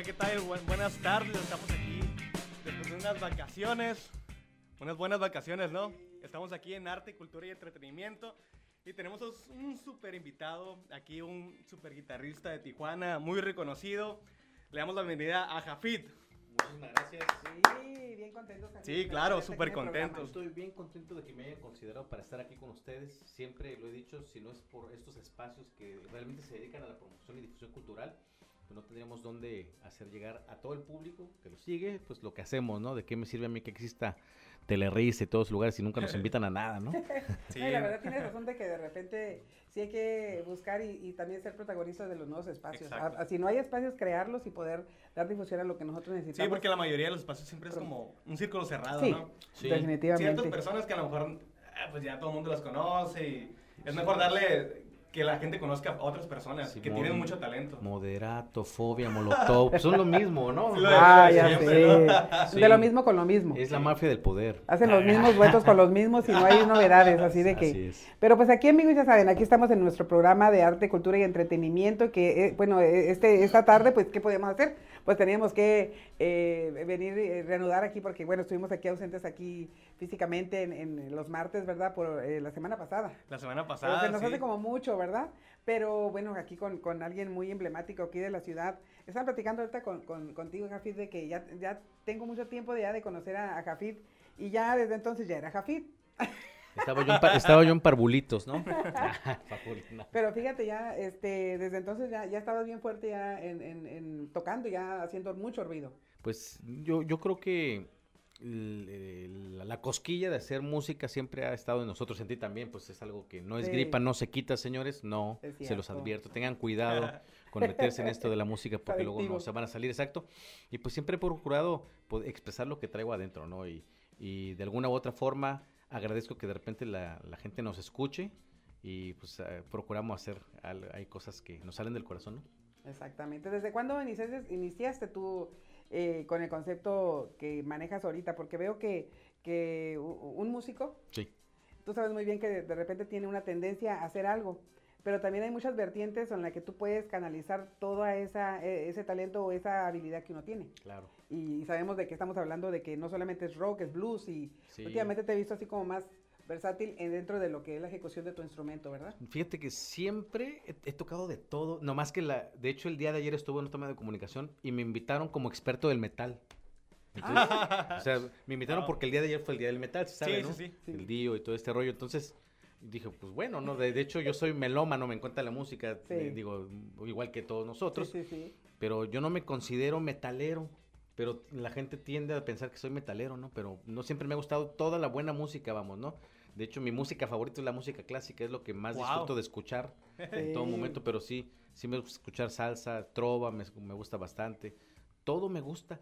Hola, ¿qué tal? Bu- buenas tardes, estamos aquí después de unas vacaciones, unas buenas vacaciones, ¿no? Estamos aquí en Arte, Cultura y Entretenimiento y tenemos os- un super invitado, aquí un super guitarrista de Tijuana, muy reconocido. Le damos la bienvenida a Jafid. Muchísimas gracias. Sí, bien contentos. Sí, claro, súper contentos. Estoy bien contento de que me hayan considerado para estar aquí con ustedes. Siempre lo he dicho, si no es por estos espacios que realmente se dedican a la promoción y difusión cultural, pues no tendríamos dónde hacer llegar a todo el público que lo sigue, pues lo que hacemos, ¿no? ¿De qué me sirve a mí que exista Telerris y todos los lugares si nunca nos invitan a nada, ¿no? Sí, No, la verdad tienes razón de que de repente sí hay que buscar y, y también ser protagonistas de los nuevos espacios. Exacto. A- a- si no hay espacios, crearlos y poder dar difusión a lo que nosotros necesitamos. sí, porque la mayoría de los espacios siempre es como un círculo cerrado, Sí, ¿no? Sí. definitivamente. Ciertas personas que a lo mejor ah, pues ya todo el mundo las conoce y es mejor darle que la gente conozca a otras personas que tienen mucho talento. Moderato, fobia, molotov, son lo mismo, ¿no? Sí, lo Ah, de ya siempre, ¿no? sé. Sí. De lo mismo con lo mismo. Es la mafia del poder. Hacen los mismos duetos con los mismos y no hay novedades, así de que... Así es. Pero pues aquí amigos ya saben, aquí estamos en nuestro programa de arte, cultura y entretenimiento, que eh, bueno, eh, este, esta tarde pues ¿qué podíamos hacer? Pues teníamos que eh, venir y reanudar aquí porque bueno, estuvimos aquí ausentes aquí físicamente en, en los martes, ¿verdad? Por eh, la semana pasada. La semana Pero pasada. se nos sí. hace como mucho, ¿verdad? Pero bueno, aquí con, con alguien muy emblemático aquí de la ciudad. Estaba platicando ahorita con, con- contigo, Jafid, de que ya, ya tengo mucho tiempo de, ya de conocer a, a Jafid y ya desde entonces ya era Jafid. Estaba yo en, pa- estaba yo en parvulitos, ¿no? Pero fíjate, ya este, desde entonces ya, ya estabas bien fuerte ya en, en- en tocando, ya haciendo mucho ruido. Pues yo, yo creo que la, la cosquilla de hacer música siempre ha estado en nosotros, en ti también, pues es algo que no es Sí. gripa, no se quita, señores, no, se los advierto, tengan cuidado con meterse en esto de la música porque luego no se van a salir, exacto. Y pues siempre he procurado pues, expresar lo que traigo adentro, ¿no? Y, y de alguna u otra forma agradezco que de repente la, la gente nos escuche y pues eh, procuramos hacer, al- hay cosas que nos salen del corazón, ¿no? Exactamente. ¿Desde cuándo iniciaste, iniciaste tú eh, con el concepto que manejas ahorita? Porque veo que, que un músico, Sí. tú sabes muy bien que de, de repente tiene una tendencia a hacer algo, pero también hay muchas vertientes en las que tú puedes canalizar todo esa, eh, ese talento o esa habilidad que uno tiene. Claro. Y, sabemos de que estamos hablando de que no solamente es rock, es blues y Sí. últimamente te he visto así como más versátil en dentro de lo que es la ejecución de tu instrumento, ¿verdad? Fíjate que siempre he, he tocado de todo, nomás que la, de hecho el día de ayer estuve en un toma de comunicación y me invitaron como experto del metal. Entonces, o sea, me invitaron porque el día de ayer fue el día del metal, ¿se sabe, Sí, no? sí. Sí. El Dio y todo este rollo. Entonces dije, pues bueno, no, de, de hecho yo soy melómano, me encanta la música, Sí. eh, digo, igual que todos nosotros, Sí, sí, sí. pero yo no me considero metalero. Pero la gente tiende a pensar que soy metalero, ¿no? Pero no siempre me ha gustado toda la buena música, vamos, ¿no? De hecho, mi música favorita es la música clásica, es lo que más Wow. disfruto de escuchar en todo momento, pero sí, sí me gusta escuchar salsa, trova, me, me gusta bastante, todo me gusta,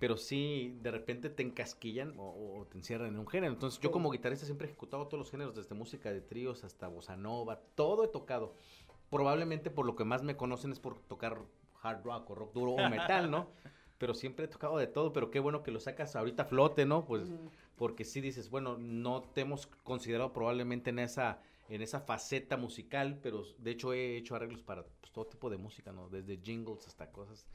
pero sí, de repente te encasquillan o, o te encierran en un género. Entonces, yo como guitarrista siempre he ejecutado todos los géneros, desde música de tríos hasta bossa nova, todo he tocado. Probablemente por lo que más me conocen es por tocar hard rock o rock duro o metal, ¿no? Pero siempre he tocado de todo, pero qué bueno que lo sacas ahorita a flote, ¿no? Pues Ujú. porque sí dices, bueno, no te hemos considerado probablemente en esa en esa faceta musical, pero de hecho he hecho arreglos para pues, todo tipo de música, ¿no? Desde jingles hasta cosas,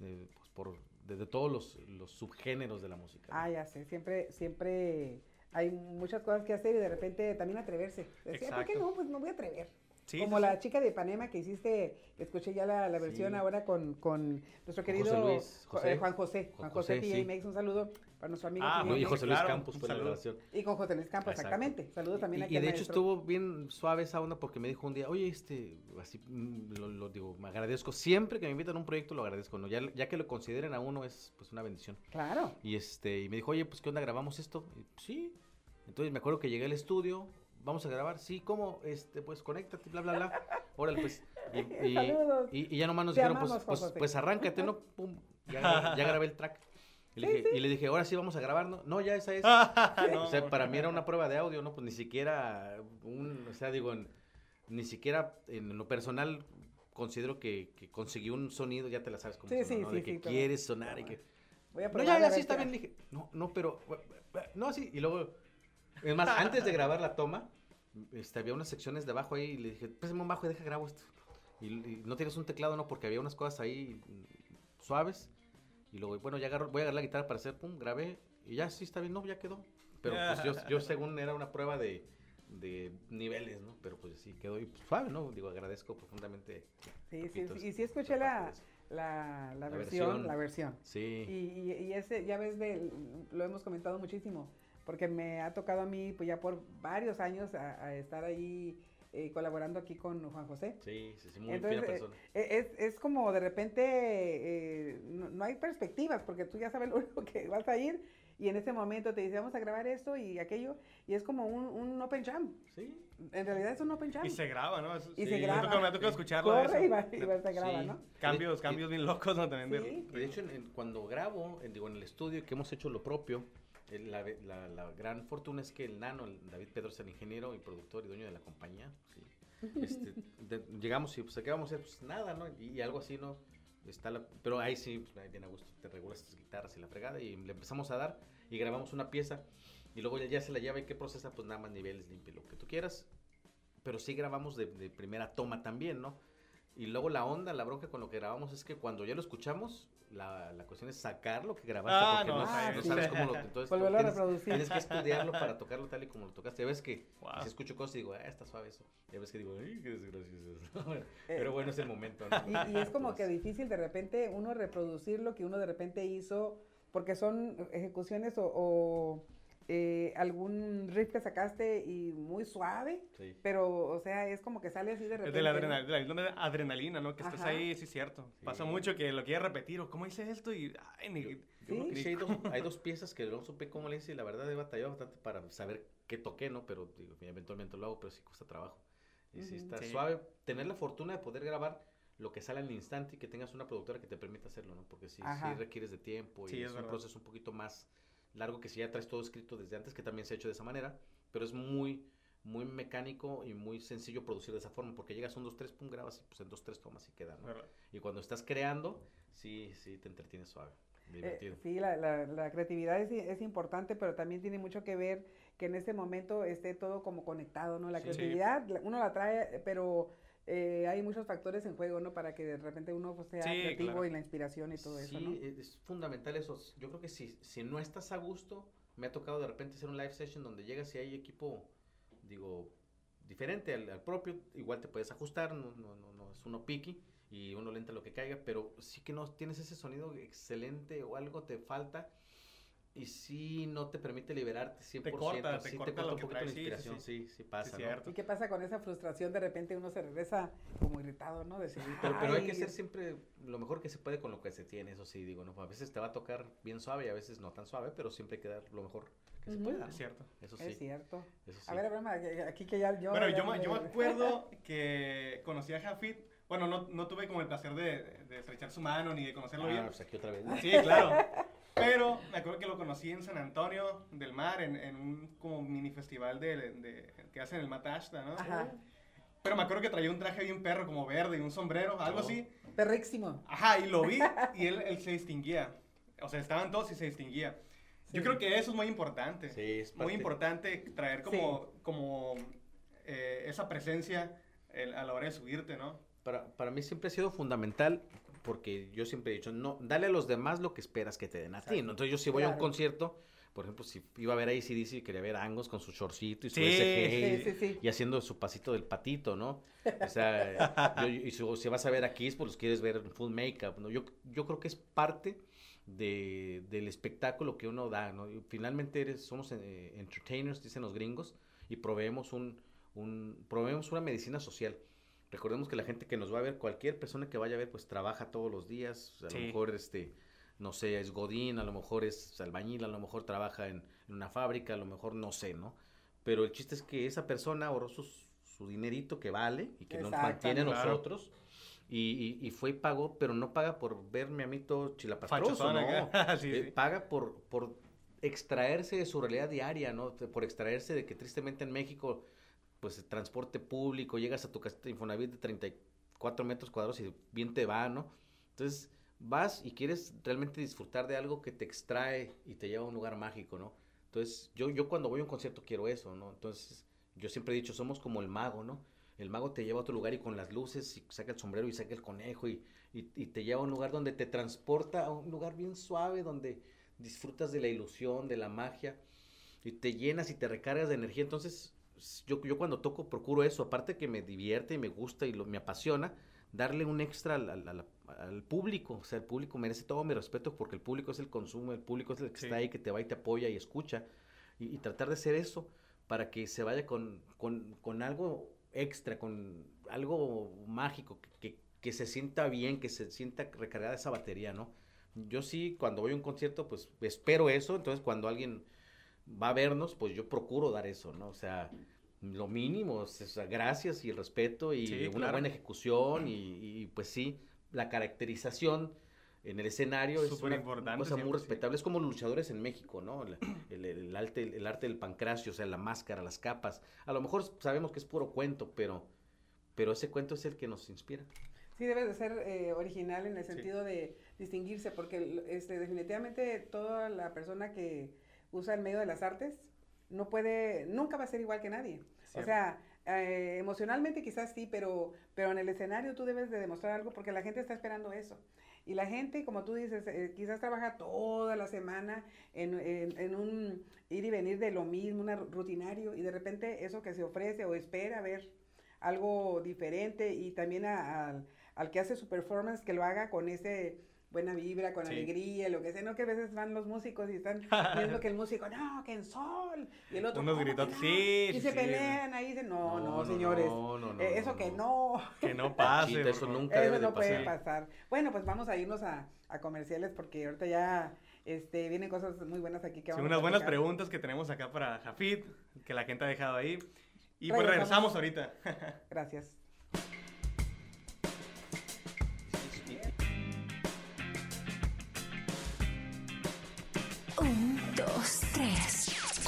eh, pues, por, desde todos los, los subgéneros de la música. ¿no? Ah, ya sé, siempre, siempre hay muchas cosas que hacer y de repente también atreverse. Decía, ¿por qué no? Pues me voy a atrever. Sí, Como sí, la sí. chica de Ipanema que hiciste, que escuché ya la, la versión Sí. ahora con, con nuestro querido José Luis, Jo- José. eh, Juan José. Juan José, José. Makes, un saludo para nuestro amigo Ah, y. José Luis claro, Campos fue la grabación. Y con José Luis Campos, Exacto. exactamente. Saludos también Y, aquí y de hecho maestro. estuvo bien suave esa onda porque me dijo un día, oye, este, así, mm, lo, lo digo, me agradezco, siempre que me invitan a un proyecto lo agradezco, ¿no? Ya, ya que lo consideren a uno es pues una bendición. Claro. Y este, y me dijo, oye, pues qué onda, grabamos esto. Y, sí. Entonces me acuerdo que llegué al estudio, vamos a grabar, sí, ¿cómo? Este, pues conéctate, bla, bla, bla. Órale, pues. Y, y- y- y ya nomás nos Te dijeron, amamos, pues, pues, pues arráncate, ¿no? Pum, ya, grabé- ya grabé el track. Y le, dije, y le dije, ahora sí vamos a grabar, ¿no? No, ya esa es. No, O sea, para mí era una prueba de audio, ¿no? Pues ni siquiera un, o sea, digo, ni siquiera en lo personal considero que, que conseguí un sonido, ya te la sabes cómo Sí, sí, ¿no? De que quieres sonar y que... Voy a No, ya, ya, sí está bien. Le dije, no, no, pero. No, sí. Y luego. Es más, antes de grabar la toma, este, había unas secciones de abajo ahí y le dije, pésame un bajo y deja grabo esto. Y, y no tienes un teclado, no, porque había unas cosas ahí. suaves. Y luego, bueno, ya agarro, voy a agarrar la guitarra para hacer, pum, grabé. Y ya, sí, está bien, no, ya quedó. Pero pues yo, yo según era una prueba de, de niveles, ¿no? Pero pues sí, quedó y pues, suave, ¿no? Digo, agradezco profundamente. Sí, sí, sí, y sí escuché la, la, la, versión, la versión. Sí. Y, y, ese, ya ves, de, lo hemos comentado muchísimo, porque me ha tocado a mí, pues ya por varios años, a, a estar ahí eh, colaborando aquí con Juan José. Sí, sí, sí muy Entonces, persona. Eh, es, es, como de repente, eh, no, no, hay perspectivas, porque tú ya sabes lo único que vas a ir y en ese momento te dice, vamos a grabar esto y aquello, y es como un, un open jam. Sí. En realidad es un open jam. Y se graba, ¿no? y sí, se graba. Me ha tocado escucharlo. Corre y va, y va, se graba, ¿no? Cambios, cambios bien locos, ¿no? También de, de hecho, en, cuando grabo, en, digo, en el estudio, que hemos hecho lo propio, la, la, la, gran fortuna es que el nano, el David Pedro, es el ingeniero y productor y dueño de la compañía. Sí. Este, de, llegamos y pues, ¿qué vamos a hacer? Pues nada, ¿no? Y, y algo así, ¿no? Está la, pero ahí sí, pues, bien a gusto, te regulas tus guitarras y la fregada y le empezamos a dar y grabamos una pieza y luego ya, ya se la lleva y que procesa, pues nada más niveles, limpio, lo que tú quieras. Pero sí grabamos de, de, primera toma también, ¿no? Y luego la onda, la bronca con lo que grabamos es que cuando ya lo escuchamos, la, la cuestión es sacar lo que grabaste ah, porque no, no, no sí. sabes cómo lo entonces Volverlo tienes, a reproducir. tienes que estudiarlo para tocarlo tal y como lo tocaste. Ya ves que Wow. si escucho cosas y digo, ah, está suave eso. Ya ves que digo, ay, qué desgracioso. Pero bueno, es el momento. ¿no? Y, y es como que difícil de repente uno reproducir lo que uno de repente hizo, porque son ejecuciones o, o eh, algún riff que sacaste y muy suave, Sí. pero, o sea, es como que sale así de Es repente. de la, ¿no? adrenalina, de la adrenalina, ¿no? Que estás Ajá. ahí, sí, cierto. Sí. Pasa mucho que lo quieres repetir, o cómo hice esto y. Ay, ni- Yo que sí hay, dos, hay dos piezas que no supe cómo le hice y la verdad he batallado bastante para saber qué toqué, ¿no? Pero digo, eventualmente lo hago, pero sí cuesta trabajo. Y sí Ujú. está Sí. suave. Tener la fortuna de poder grabar lo que sale al instante y que tengas una productora que te permita hacerlo, ¿no? Porque sí, sí requieres de tiempo y Sí, es, es un verdad. proceso un poquito más largo que si ya traes todo escrito desde antes, que también se ha hecho de esa manera, pero es muy muy mecánico y muy sencillo producir de esa forma, porque llegas a un 2, 3, pum, grabas y pues en 2, 3 tomas y queda, ¿no? Y cuando estás creando, sí, sí, te entretienes suave, Eh, divertido. sí, la, la, la creatividad es, es importante, pero también tiene mucho que ver que en este momento esté todo como conectado, ¿no? La Sí. creatividad, la- uno la trae, eh, pero eh, hay muchos factores en juego, ¿no? Para que de repente uno pues, sea Sí, creativo claro. y la inspiración y todo eso, sí, ¿no? es- fundamental eso. Yo creo que si, si no estás a gusto, me ha tocado de repente hacer un live session donde llegas y hay equipo, digo, diferente al, al propio, igual te puedes ajustar, no, no, no, no es uno picky y uno lenta lo que caiga, pero sí que no tienes ese sonido excelente o algo te falta y sí no te permite liberarte 100%. corta, te sí corta te lo un que poquito la traes, sí, sí, inspiración, sí. sí, pasa, Sí, ¿no? ¿Y qué pasa con esa frustración? De repente uno se regresa como irritado, ¿no? Decir, Pero, pero hay que "Ay, ser siempre lo mejor que se puede con lo que se tiene, eso sí, digo, ¿no? A veces te va a tocar bien suave y a veces no tan suave, pero siempre hay que dar lo mejor que se Ujú. pueda. ¿no? Es cierto. Eso sí. Es cierto. Eso sí. A ver, Abraham, aquí que ya yo... Bueno, ya yo, me- yo me acuerdo que conocí a Jafit. Bueno, no, no tuve como el placer de, de estrechar su mano ni de conocerlo Ah, bien. pues aquí otra vez. Sí, claro. Pero me acuerdo que lo conocí en San Antonio del Mar, en, en un como mini festival de, de- que hacen el Matashta, ¿no? Ajá, Pero me acuerdo que traía un traje bien perro, como verde y un sombrero, algo Oh. así. perrísimo. Ajá, y lo vi y él, él se distinguía. O sea, estaban todos y se distinguía. Yo Sí. creo que eso es muy importante. Sí, es Muy importante traer como, como eh, esa presencia el- a la hora de subirte, ¿no? Para, para mí siempre ha sido fundamental porque yo siempre he dicho, no, dale a los demás lo que esperas que te den a ti. ¿no? Entonces yo si voy a un concierto, por ejemplo, si iba a ver a ACDC y quería ver a Angos con su shortcito y su Sí, SG Sí, sí, sí. y haciendo su pasito del patito, ¿no? O sea, yo- y su- si vas a ver a Kiss, pues los quieres ver en full makeup, ¿no? Yo, yo creo que es parte de, del espectáculo que uno da, ¿no? Finalmente eres, somos eh, entertainers, dicen los gringos, y proveemos, un, un, proveemos una medicina social. Recordemos que la gente que nos va a ver, cualquier persona que vaya a ver, pues trabaja todos los días, a Sí. lo mejor, este, no sé, es godín, a lo mejor es albañil, a lo mejor trabaja en, en una fábrica, a lo mejor no sé, ¿no? Pero el chiste es que esa persona ahorró sus- su dinerito que vale y que nos mantiene a Claro. nosotros. Y, y, y fue y pagó, pero no paga por verme a mí todo chilapastroso, ¿no? Sí, Eh, sí. Paga por, por extraerse de su realidad diaria, ¿no? Por extraerse de que tristemente en México, pues transporte público, llegas a tu casa de Infonavit de 34 metros cuadrados y bien te va, ¿no? Entonces vas y quieres realmente disfrutar de algo que te extrae y te lleva a un lugar mágico, ¿no? Entonces yo, yo cuando voy a un concierto quiero eso, ¿no? Entonces yo siempre he dicho, somos como el mago, ¿no? el mago te lleva a otro lugar y con las luces y saca el sombrero y saca el conejo y, y, y te lleva a un lugar donde te transporta a un lugar bien suave, donde disfrutas de la ilusión, de la magia y te llenas y te recargas de energía. Entonces, yo, yo cuando toco procuro eso, aparte que me divierte y me gusta y lo, me apasiona, darle un extra al, al- al- público. O sea, el público merece todo mi respeto porque el público es el consumo, el público es el que Sí. está ahí, que te va y te apoya y escucha. Y, y tratar de hacer eso para que se vaya con, con, con algo extra, con algo mágico, que, que, que se sienta bien, que se sienta recargada esa batería, ¿no? Yo sí, cuando voy a un concierto, pues espero eso. Entonces, cuando alguien va a vernos, pues yo procuro dar eso, ¿no? O sea, lo mínimo, o sea, gracias y el respeto y Sí, una claro. buena ejecución y, y, pues sí, la caracterización en el escenario es Súper una importante cosa muy siempre, sí. respetable. Es como los luchadores en México, ¿no? El, el- el arte, el arte del pancracio, o sea, la máscara, las capas. A lo mejor sabemos que es puro cuento, pero, pero ese cuento es el que nos inspira. Sí, debe de ser eh, original en el Sí. sentido de distinguirse, porque este, definitivamente toda la persona que usa el medio de las artes no puede, nunca va a ser igual que nadie. O sea, eh, emocionalmente quizás sí, pero, pero en el escenario tú debes de demostrar algo porque la gente está esperando eso. Y la gente, como tú dices, eh, quizás trabaja toda la semana en, en- en un ir y venir de lo mismo, un rutinario, y de repente eso que se ofrece o espera ver algo diferente y también a- al que hace su performance que lo haga con ese buena vibra, con Sí. alegría, lo que sea, no que a veces van los músicos y están viendo que el músico, no, que en sol, y el otro, Unos "¿Cómo que gritos, no?". sí, y sí, se sí, pelean ahí, dicen, no, no, no, señores, no, no, no, eh, eso no, que no. Que no pase. Chita, eso nunca debe eso de no puede pasar. pasar. Bueno, pues vamos a irnos a, a comerciales porque ahorita ya este, vienen cosas muy buenas aquí que Sí, vamos unas a buenas preguntas que tenemos acá para Jafid, que la gente ha dejado ahí. Y pues Regresamos. regresamos ahorita. Gracias.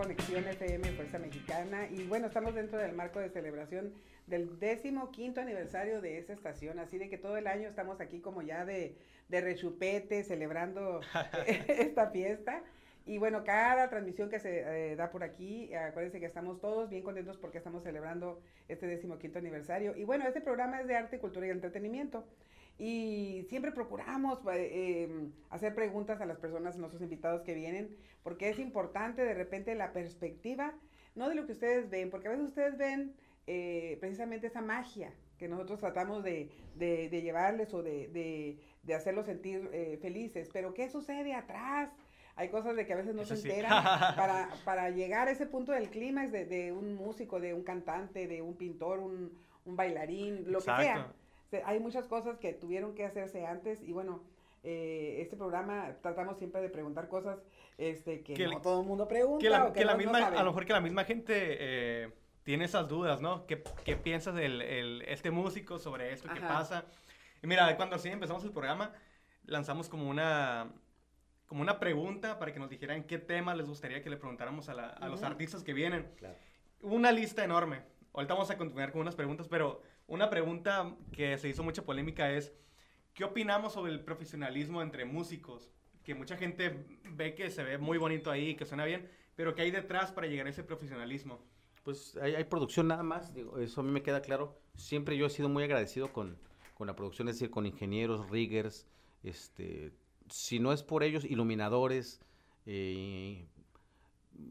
Conexión FM Fuerza Mexicana y bueno, estamos dentro del marco de celebración del décimo quinto aniversario de esa estación, así de que todo el año estamos aquí como ya de, de rechupete celebrando esta fiesta. Y bueno, cada transmisión que se eh, da por aquí, acuérdense que estamos todos bien contentos porque estamos celebrando este décimo quinto aniversario. Y bueno, este programa es de arte, cultura y entretenimiento. Y siempre procuramos eh, eh, hacer preguntas a las personas, a nuestros invitados que vienen, porque es importante de repente la perspectiva, no de lo que ustedes ven, porque a veces ustedes ven eh, precisamente esa magia que nosotros tratamos de, de, de llevarles o de, de, de hacerlos sentir eh, felices, pero ¿qué sucede atrás? Hay cosas de que a veces no Eso se sí. enteran para, para llegar a ese punto del clímax de, de un músico, de un cantante, de un pintor, un, un bailarín, lo que sea. Se- Hay muchas cosas que tuvieron que hacerse antes y bueno, eh, este programa tratamos siempre de preguntar cosas este, que, Que no el- todo el mundo pregunta. Que la, o que la no- no misma, saben. a lo mejor que la misma gente eh, tiene esas dudas, ¿no? ¿Qué, qué piensas del el- este músico sobre esto? ¿Qué Ajá. pasa? Y mira, cuando así empezamos el programa, lanzamos como una, como una pregunta para que nos dijeran qué tema les gustaría que le preguntáramos a, la- a los Ujú. artistas que vienen. Claro. Una lista enorme. Ahorita vamos a continuar con unas preguntas, pero una pregunta que se hizo mucha polémica es, ¿qué opinamos sobre el profesionalismo entre músicos? Que mucha gente ve que se ve muy bonito ahí, que suena bien, pero ¿qué hay detrás para llegar a ese profesionalismo? Pues hay, hay producción nada más, digo, eso a mí me queda claro. Siempre yo he sido muy agradecido con, con la producción, es decir, con ingenieros, riggers, este, si no es por ellos, iluminadores, eh,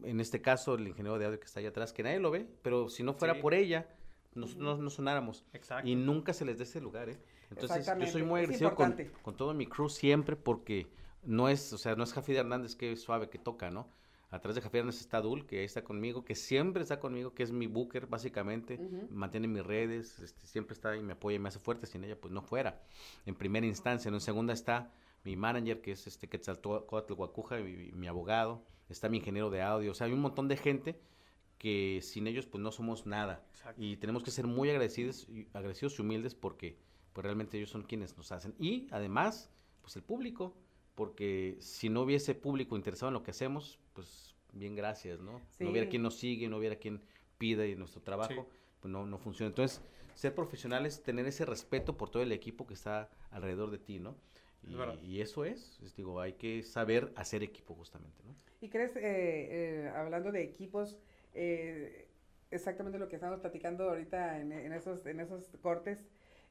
en este caso el ingeniero de audio que está allá atrás, que nadie lo ve, pero si no fuera Sí. por ella, nos- no, no sonáramos. Exacto. Y nunca se les dé ese lugar, ¿eh? Entonces yo soy muy es agradecido con, con todo mi crew siempre porque no es, o sea, no es Jafid Hernández que es suave, que toca, ¿no? A través de Javier está Dul, que ahí está conmigo, que siempre está conmigo, que es mi booker, básicamente. Mantiene mis redes, este, siempre está y me apoya y me hace fuerte. Sin ella, pues no fuera. En primera instancia. En segunda está mi manager, que es este Quetzalcóatl Guacuja, mi, mi abogado. Está mi ingeniero de audio. O sea, hay un montón de gente que sin ellos, pues no somos nada. Exacto. Y tenemos que ser muy agradecidos y, agradecidos y humildes porque pues realmente ellos son quienes nos hacen. Y además, pues el público, porque si no hubiese público interesado en lo que hacemos, pues bien gracias, ¿no? Sí. No hubiera quien nos sigue, no hubiera quien pida y nuestro trabajo, Sí. pues no, no funciona. Entonces, ser profesionales, tener ese respeto por todo el equipo que está alrededor de ti, ¿no? Es y eso es, es, digo, hay que saber hacer equipo justamente, ¿no? ¿Y crees, eh, eh, hablando de equipos, eh, exactamente lo que estamos platicando ahorita en, en esos, en esos cortes,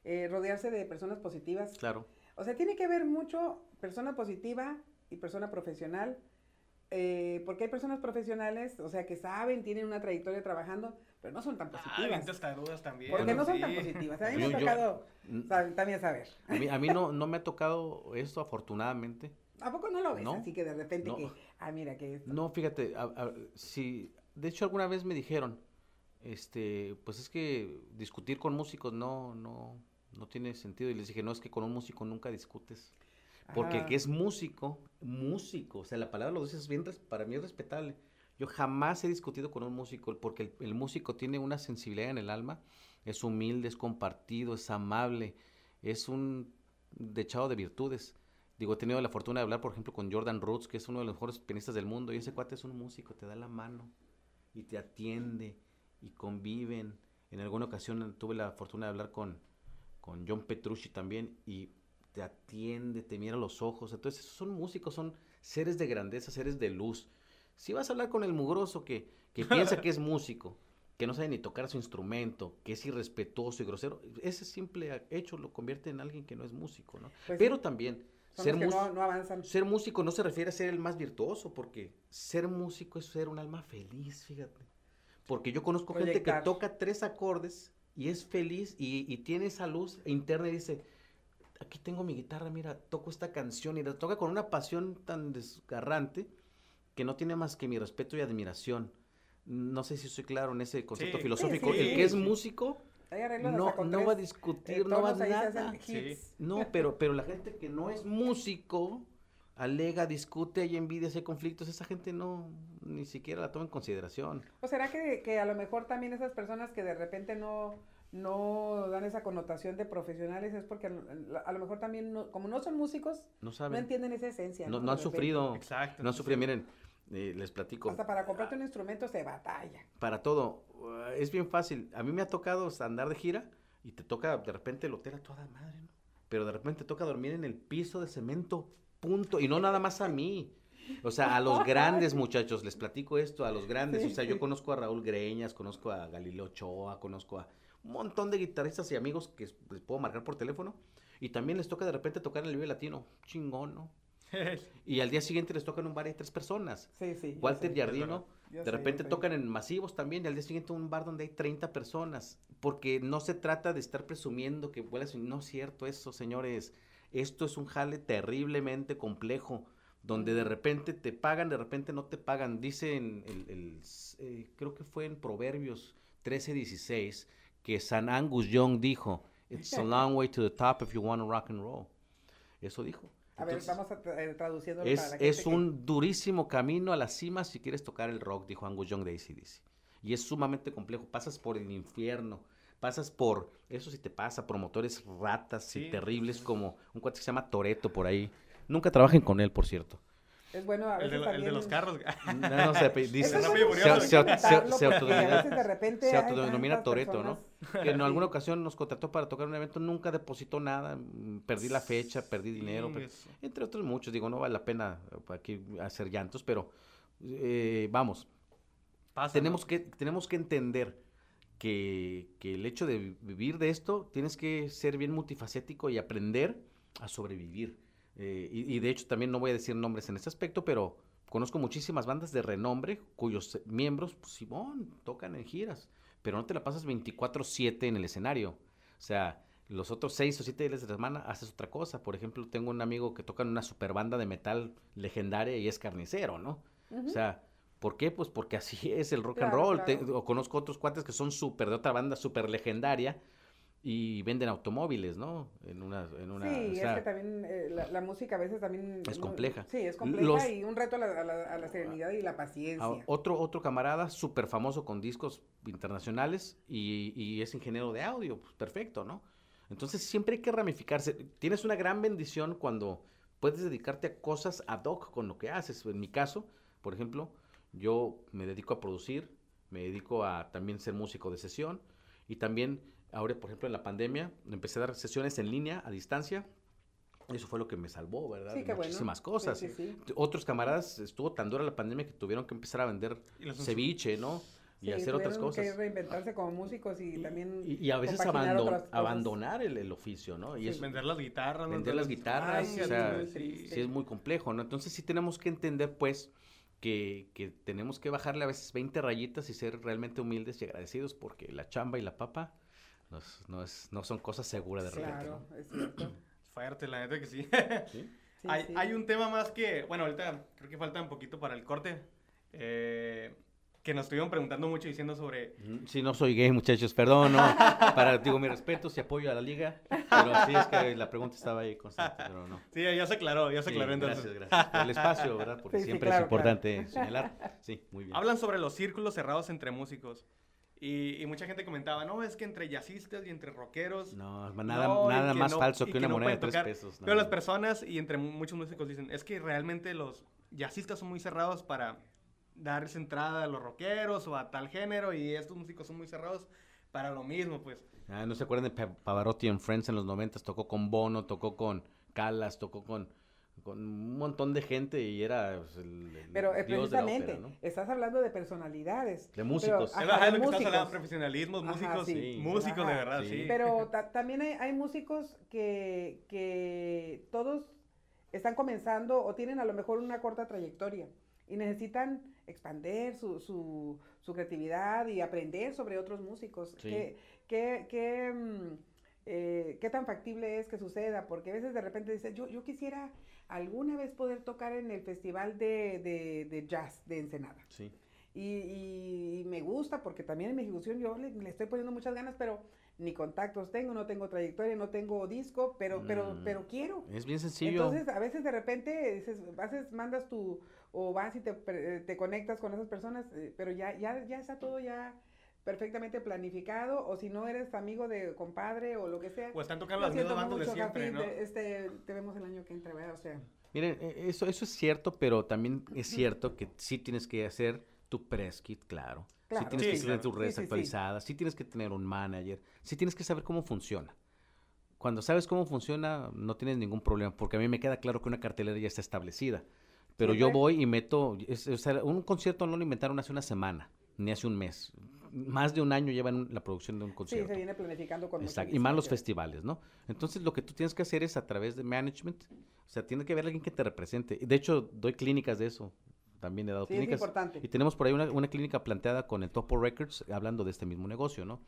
eh, rodearse de personas positivas? Claro. O sea, tiene que haber mucho persona positiva y persona profesional, eh, porque hay personas profesionales, o sea, que saben, tienen una trayectoria trabajando, pero no son tan Ah, positivas. hasta dudas también. porque no son sí. tan positivas. A mí me Yo- ha yo- tocado sa- también saber. A mí, a mí no, no me ha tocado esto, afortunadamente. ¿A poco no lo ves? No, Así que de repente no. que, ah, mira que esto. No, fíjate, a- a- si, de hecho alguna vez me dijeron, este, pues es que discutir con músicos no, no, no tiene sentido. Y les dije, no, es que con un músico nunca discutes. Porque Ajá. que es músico, músico, o sea, la palabra lo dices bien, para mí es respetable. Yo jamás he discutido con un músico, porque el, el músico tiene una sensibilidad en el alma, es humilde, es compartido, es amable, es un dechado de virtudes. Digo, he tenido la fortuna de hablar, por ejemplo, con Jordan Roots, que es uno de los mejores pianistas del mundo, y ese cuate es un músico, te da la mano y te atiende y conviven. En alguna ocasión tuve la fortuna de hablar con, con John Petrucci también y te atiende, te mira a los ojos. Entonces, esos son músicos, son seres de grandeza, seres de luz. Si vas a hablar con el mugroso que, que piensa que es músico, que no sabe ni tocar su instrumento, que es irrespetuoso y grosero, ese simple hecho lo convierte en alguien que no es músico, ¿no? Pues sí, Pero también, son ser los que músico... no, no avanzan. Ser músico no se refiere a ser el más virtuoso, porque ser músico es ser un alma feliz, fíjate. Porque yo conozco gente que Proyectar. toca tres acordes y es feliz y, y tiene esa luz interna y dice, aquí tengo mi guitarra, mira, toco esta canción y la toca con una pasión tan desgarrante que no tiene más que mi respeto y admiración. No sé si soy claro en ese concepto Sí. filosófico. Sí, El que es sí. músico Hay arreglos no, hasta con no tres, va a eh, discutir, no va a nada. Sí. No, pero, pero la gente que no es músico, alega, discute, hay envidias, hay conflictos, esa gente no, ni siquiera la toma en consideración. ¿O será que, que a lo mejor también esas personas que de repente no, no dan esa connotación de profesionales es porque a lo- a lo mejor también, no- como no son músicos, No no saben, entienden esa esencia. no, no han repente. sufrido, Exacto. no han sufrido, sí. miren, eh, les platico, Hasta para comprarte un instrumento se batalla. para todo, uh, es bien fácil, a mí me ha tocado andar de gira y te toca de repente el hotel a toda madre, ¿no? Pero de repente toca dormir en el piso de cemento, punto, y no nada más a mí. O sea, a los grandes muchachos, les platico esto, a los grandes. O sea, yo conozco a Raúl Greñas, conozco a Galileo Ochoa, conozco a un montón de guitarristas y amigos que les puedo marcar por teléfono. Y también les toca de repente tocar en el Vive Latino. Chingón, ¿no? Y al día siguiente les toca en un bar y hay tres personas. Sí, sí. yo Walter Yo de sé, repente tocan en masivos también, y al día siguiente un bar donde hay 30 personas, porque no se trata de estar presumiendo que vuelas, no es cierto eso, señores, esto es un jale terriblemente complejo, donde de repente te pagan, de repente no te pagan, dice en el, el, eh, creo que fue en Proverbios 13, 16, que San Angus Young dijo, it's a long way to the top if you want to rock and roll, eso dijo. A ver, vamos a tra- eh, traduciendo es, para la gente es que- un durísimo camino a la cima si quieres tocar el rock, dijo Angus Young de ACDC. Y es sumamente complejo. Pasas por el infierno. Pasas por, eso sí te pasa, promotores ratas Sí. y terribles como un cuate que se llama Toreto por ahí. Nunca trabajen con él, por cierto. Es bueno a El veces de, lo- el de los carros. No, no, se dice, es se, se- se porque autodenomina- de repente se autodenomina Toreto, ¿no? Que en alguna ocasión nos contrató para tocar un evento, nunca depositó nada, mm, perdí la fecha, perdí dinero, Sí, entre otros muchos, digo, no vale la pena eh, aquí hacer llantos, pero eh, vamos, Pasa, tenemos que, tenemos que entender que, que el hecho de vi- vivir de esto, tienes que ser bien multifacético y aprender a sobrevivir. Eh, y, y de hecho también no voy a decir nombres en este aspecto, pero conozco muchísimas bandas de renombre cuyos miembros, pues Simón, tocan en giras, pero no te la pasas 24/7 en el escenario. O sea, los otros seis o siete días de la semana haces otra cosa. Por ejemplo, tengo un amigo que toca en una super banda de metal legendaria y es carnicero, ¿no? O sea, ¿Por qué? Pues porque así es el rock Claro, and roll. Te- o conozco otros cuates que son súper de otra banda, súper legendaria y venden automóviles, ¿no? En una, en una, sí, o sea, es que también eh, la, la música a veces también... Es compleja. Sí, es compleja Los- y un reto a la, a la- a la serenidad y la paciencia. a- otro, otro camarada súper famoso con discos internacionales y, y es ingeniero de audio, pues perfecto, ¿no? Entonces siempre hay que ramificarse. Tienes una gran bendición cuando puedes dedicarte a cosas ad hoc con lo que haces. En mi caso, por ejemplo, yo me dedico a producir, me dedico a también ser músico de sesión y también ahora, por ejemplo, en la pandemia empecé a dar sesiones en línea, a distancia. Eso fue lo que me salvó, ¿verdad? Sí, de qué bueno. Muchísimas cosas. sí, sí. Otros camaradas estuvo tan dura la pandemia que tuvieron que empezar a vender ceviche, ¿no? Y Sí, hacer otras tuvieron que cosas. reinventarse como músicos y, también Y, y a veces abandon- cosas. abandonar el, el oficio, ¿no? Y Sí. eso, Vender las guitarras. ¿no? vender las guitarras, ay, o sea, sí. es muy complejo, ¿no? Entonces sí tenemos que entender, pues, que, que tenemos que bajarle a veces 20 rayitas y ser realmente humildes y agradecidos porque la chamba y la papa no, es- no, es, no son cosas seguras de repente, Claro, ¿no? es cierto. Fuerte, la neta que sí. ¿Sí? Sí, hay, sí. hay un tema más que, bueno, ahorita creo que falta un poquito para el corte. eh, que nos estuvieron preguntando mucho diciendo sobre. Mm, Sí, no soy gay, muchachos, perdón, no. Para, digo, mi respeto, si apoyo a la liga, pero sí es que la pregunta estaba ahí constante, pero no. Sí, ya se aclaró, ya se Sí, aclaró entonces. Gracias, gracias. Por el espacio, ¿verdad? Porque Sí, sí, siempre claro, es importante señalar. Sí, muy bien. Hablan sobre los círculos cerrados entre músicos. Y, y mucha gente comentaba, no, es que entre jazzistas y entre rockeros. No, nada, no, nada más no- falso que una no moneda de tres tocar. pesos. Pero las personas y entre muchos músicos dicen, es que realmente los jazzistas son muy cerrados para darles entrada a los rockeros o a tal género y estos músicos son muy cerrados para lo mismo, pues. Ah, no se acuerdan de Pa- Pavarotti en Friends en los noventas, tocó con Bono, tocó con Calas, tocó con, con un montón de gente y era pues, el, el Pero eh, dios de la precisamente, ópera, ¿no? estás hablando de personalidades. De músicos. Pero, Es ajá, lo de que estás músicos. hablando, profesionalismos, Ajá, músicos, sí. músicos de verdad, Sí. sí. Pero ta- también hay, hay músicos que, que todos están comenzando o tienen a lo mejor una corta trayectoria y necesitan expander su, su, su creatividad y aprender sobre otros músicos. Sí. ¿Qué, qué, qué, mm, eh, qué tan factible es que suceda? Porque a veces de repente dice, yo, yo quisiera alguna vez poder tocar en el festival de, de, de jazz de Ensenada. Sí. Y, me gusta porque también en mi ejecución yo le, le estoy poniendo muchas ganas, pero ni contactos tengo, no tengo trayectoria, no tengo disco, pero, pero, Mm. pero quiero. Es bien sencillo. Entonces, a veces de repente, dices, haces, mandas tu, o vas y te, te conectas con esas personas, eh, pero ya, ya, ya está todo ya perfectamente planificado, o si no eres amigo de compadre o lo que sea. O están tocando las mismas bandas de siempre, Jafi, ¿no? de- este, te vemos el año que entra, ¿verdad? O sea, Miren, eh, eso, eso es cierto, pero también es cierto que sí tienes que hacer tu press kit, claro. Claro. Sí tienes Sí, que tener claro. tus redes Sí, sí, actualizadas, sí tienes que tener un manager, sí tienes que saber cómo funciona. Cuando sabes cómo funciona, no tienes ningún problema, porque a mí me queda claro que una cartelera ya está establecida. Pero yo voy y meto, es- o sea, un concierto no lo inventaron hace una semana, ni hace un mes. Más de un año llevan la producción de un sí, concierto. se viene planificando con Exacto, y más los festivales, ¿no? Entonces lo que tú tienes que hacer es a través de management, o sea, tiene que haber alguien que te represente. De hecho, doy clínicas de eso, también he dado Sí, es clínicas. importante. Y tenemos por ahí una, una clínica planteada con el Topo Records hablando de este mismo negocio, ¿no?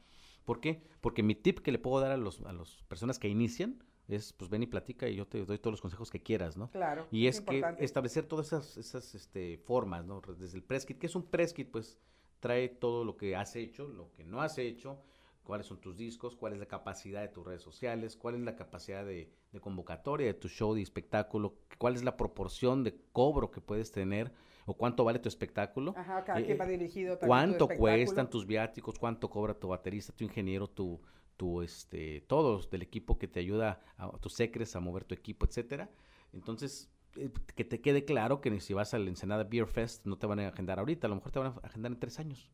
¿Por qué? Porque mi tip que le puedo dar a los a las personas que inician es, pues ven y platica y yo te doy todos los consejos que quieras, ¿no? Claro. Y es, que establecer todas esas, esas este, formas, ¿no? Desde el press kit, ¿qué es un press kit? Pues trae todo lo que has hecho, lo que no has hecho, cuáles son tus discos, cuál es la capacidad de tus redes sociales, cuál es la capacidad de, de convocatoria de tu show, de espectáculo, cuál es la proporción de cobro que puedes tener o cuánto vale tu espectáculo. Ajá, cada Eh, quien va dirigido. tu ¿Cuánto cuestan tus viáticos? ¿Cuánto cobra tu baterista, tu ingeniero, tu, tu este, todos del equipo que te ayuda, a, tus secres a mover tu equipo, etcétera? Entonces, que te quede claro que si vas al Ensenada Beer Fest no te van a agendar ahorita, a lo mejor te van a agendar en tres años.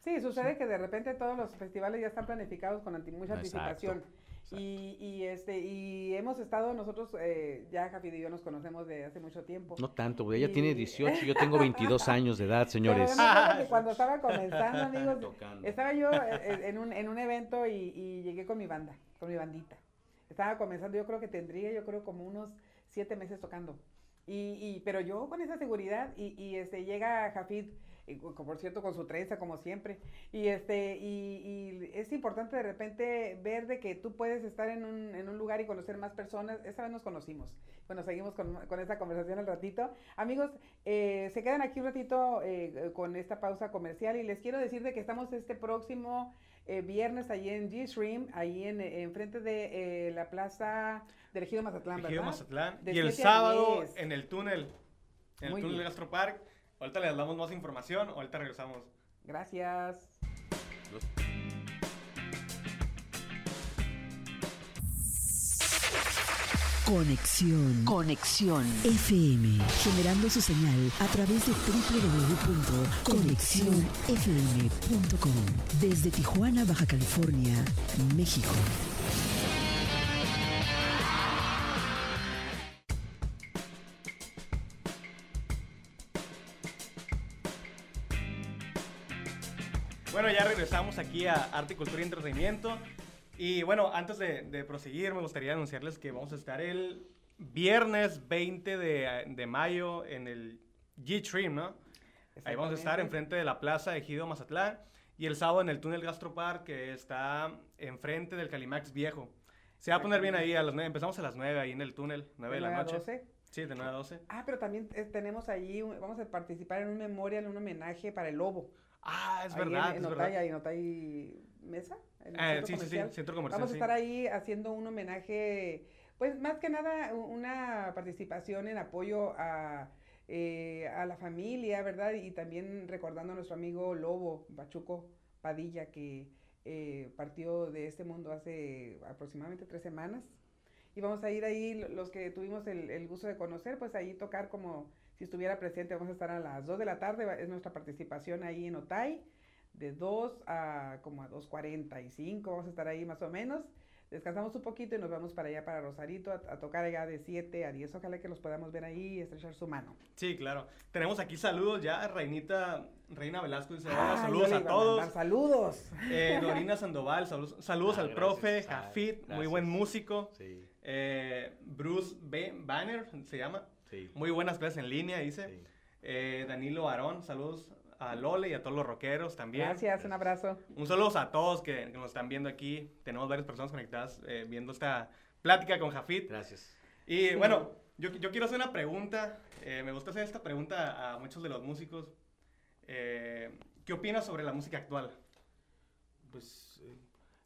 Sí, sucede que de repente todos los festivales ya están planificados con anti- mucha Exacto, anticipación. exacto. Y, y, este, y hemos estado nosotros, eh, ya Jafi y yo nos conocemos de hace mucho tiempo. No tanto, ella Y- tiene 18 y yo tengo 22 años de edad, señores. que cuando estaba comenzando, amigos, Tocando. estaba yo eh, en un, en un evento y, y llegué con mi banda, con mi bandita. Estaba comenzando, yo creo que tendría, yo creo, como unos siete meses tocando. Y, y, pero yo con esa seguridad, y, y este, llega Jafid co- por cierto, con su trenza, como siempre. Y, este, y, es importante de repente ver de que tú puedes estar en un, en un lugar y conocer más personas. Esa vez nos conocimos. Bueno, seguimos con, con esta conversación al ratito. Amigos, eh, se quedan aquí un ratito eh, con esta pausa comercial y les quiero decir de que estamos este próximo eh, viernes allí en G-Stream, ahí en, en frente de eh, la plaza del Ejido Mazatlán, Ejido. Mazatlán. De Y el sábado 10. en el túnel. En el Muy túnel bien. de Gastropark. Ahorita les damos más información. Ahorita regresamos. Gracias. Conexión. Conexión. FM, generando su señal a través de www.conexionfm.com. Desde Tijuana, Baja California, México. Bueno, ya regresamos aquí a Arte, Cultura y Entretenimiento. Y bueno, antes de, de proseguir, me gustaría anunciarles que vamos a estar el viernes 20 de, de mayo en el G-Stream, ¿no? Ahí vamos a estar enfrente de la plaza Ejido Mazatlán. Y el sábado en el túnel Gastropar, que está enfrente del Calimax Viejo. Se va a poner bien ahí a las 9. Empezamos a las 9 ahí en el túnel, 9 de, De la noche. 12. Sí, de 9 a 12. Ah, pero también eh, tenemos un- vamos a participar en un memorial, un homenaje para el lobo. Ah, es Ahí verdad, En, en es Otay, verdad. ahí en Otay Mesa. en el Ah, centro sí, sí, sí, comercial. centro comercial. Vamos a sí. estar ahí haciendo un homenaje, pues más que nada una participación en apoyo a, eh, a la familia, ¿verdad? Y también recordando a nuestro amigo Lobo, Pachuco Padilla, que eh, partió de este mundo hace aproximadamente tres semanas. Y vamos a ir ahí, lo- los que tuvimos el, el gusto de conocer, pues ahí tocar como si estuviera presente. Vamos a estar a las 2 de la tarde, es nuestra participación ahí en Otay de 2 a como a 2.45, vamos a estar ahí más o menos. Descansamos un poquito y nos vamos para allá, para Rosarito, a, a tocar allá de 7 a 10. Ojalá que los podamos ver ahí y estrechar su mano. Sí, claro. Tenemos aquí saludos ya. Reinita, Reina Velasco dice, hola, Ah, saludos a todos. mandar Saludos. Eh, Dorina Sandoval, saludos, saludos Ah, al gracias. profe, Ah, Jafit, muy buen músico. Sí, Eh, Bruce B. Banner, se llama. sí. Muy buenas clases en línea, dice. sí. Eh, Danilo Arón, saludos a Lole y a todos los rockeros también. Gracias, un abrazo. Un saludo a todos que, que nos están viendo aquí. Tenemos varias personas conectadas eh, viendo esta plática con Jafit. Gracias. Y bueno, yo, yo quiero hacer una pregunta. eh, me gusta hacer esta pregunta a muchos de los músicos. Eh, ¿Qué opinas sobre la música actual? Pues, eh,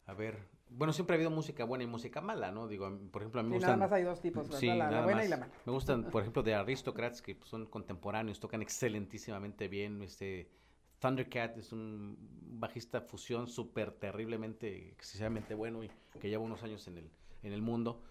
a ver, bueno, siempre ha habido música buena y música mala, ¿no? Digo, por ejemplo, a mí me nada gustan... más hay dos tipos. Sí, la, la nada buena más. y la mala. Me gustan, por ejemplo, de Aristocrats, que son contemporáneos, tocan excelentísimamente bien. Este, Thundercat es un bajista fusión súper terriblemente, excesivamente bueno y que lleva unos años en el, en el mundo.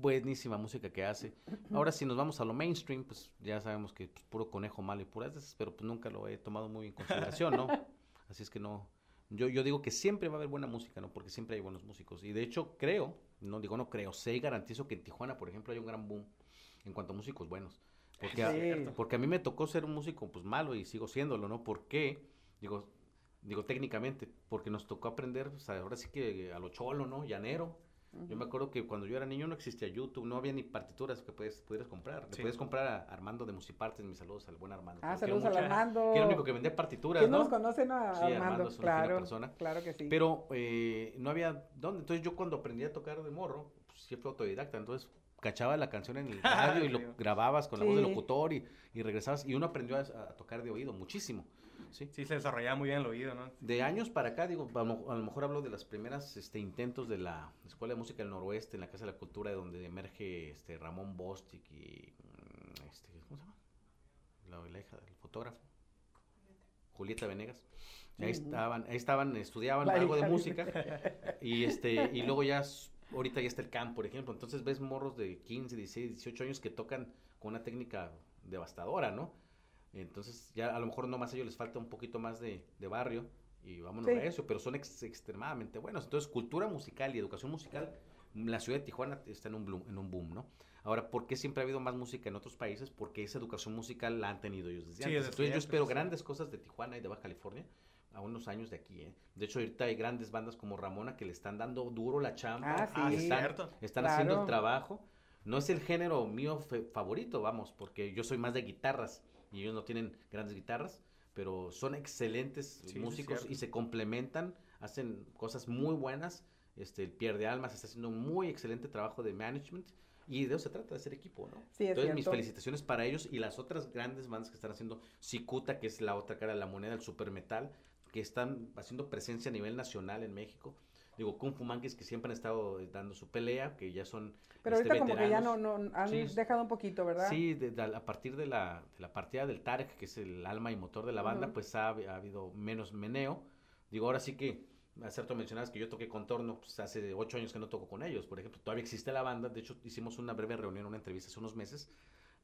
Buenísima música que hace. Ahora, si nos vamos a lo mainstream, pues ya sabemos que pues, puro conejo malo y puras esas, pero pues nunca lo he tomado muy en consideración, ¿no? Así es que no. Yo, yo digo que siempre va a haber buena música, ¿no? Porque siempre hay buenos músicos. Y de hecho, creo, no digo no creo, sé y garantizo que en Tijuana, por ejemplo, hay un gran boom en cuanto a músicos buenos. Porque, a, porque a mí me tocó ser un músico pues malo y sigo siéndolo, ¿no? ¿Por qué? Digo, digo técnicamente, porque nos tocó aprender, pues, ahora sí que a lo cholo, ¿no? Llanero. Yo me acuerdo que cuando yo era niño no existía YouTube, no había ni partituras que puedes, pudieras comprar. Le Sí. puedes comprar a Armando de Musipartes, mis saludos al buen Armando. Ah, saludos al. Armando. Que era el único que vendía partituras, ¿Quién no ¿no? nos conoce, no? A Sí, Armando Armando, es una claro, persona. claro que sí. Pero eh, no había dónde. Entonces yo cuando aprendí a tocar de morro, pues sí fue autodidacta. Entonces cachaba la canción en el radio y lo grababas con la voz del locutor y, y regresabas. Y uno aprendió a, a tocar de oído muchísimo. ¿Sí? Sí, se desarrollaba muy bien el oído, ¿no? De años para acá, digo, a lo, a lo mejor hablo de las primeras este, intentos de la Escuela de Música del Noroeste, en la Casa de la Cultura, de donde emerge este, Ramón Bostic y. mm, Este, ¿Cómo se llama? La, la hija del fotógrafo. Julieta Venegas. Y ahí estaban, ahí estaban, estudiaban La algo de música. Y este, y luego ya, ahorita ya está el camp, por ejemplo. Entonces ves morros de 15, 16, 18 años que tocan con una técnica devastadora, ¿no? Entonces ya a lo mejor nomás a ellos les falta un poquito más de, de barrio y vámonos Sí. a eso, pero son ex- extremadamente buenos. Entonces cultura musical y educación musical, la ciudad de Tijuana está en un, bloom- en un boom, ¿no? Ahora, ¿por qué siempre ha habido más música en otros países? Porque esa educación musical la han tenido ellos desde Sí, antes. desde Entonces yo espero sí. grandes cosas de Tijuana y de Baja California a unos años de aquí, ¿eh? De hecho, ahorita hay grandes bandas como Ramona que le están dando duro la chamba. Ah, sí. están, cierto. están Claro. haciendo el trabajo. No es el género mío fe- favorito, vamos, porque yo soy más de guitarras y ellos no tienen grandes guitarras, pero son excelentes Sí, músicos y se complementan, hacen cosas muy buenas. Este, el Pierre de Almas está haciendo un muy excelente trabajo de management y de eso se trata, de ser equipo, ¿no? Sí, es Entonces, mis felicitaciones para ellos y las otras grandes bandas que están haciendo, Cicuta, que es la otra cara de la moneda, el super metal, que están haciendo presencia a nivel nacional en México. Digo, Kung Fu Monkeys, que siempre han estado dando su pelea, que ya son Pero este, ahorita como que ya veteranos. no, no han Sí. dejado un poquito, ¿verdad? Sí, de- de- a partir de la, de la partida del Tarek, que es el alma y motor de la banda, Ujú. pues ha, ha habido menos meneo. Digo, ahora sí que, hace rato mencionabas que yo toqué Contorno, pues hace ocho años que no toco con ellos, por ejemplo, todavía existe la banda, de hecho hicimos una breve reunión, una entrevista hace unos meses,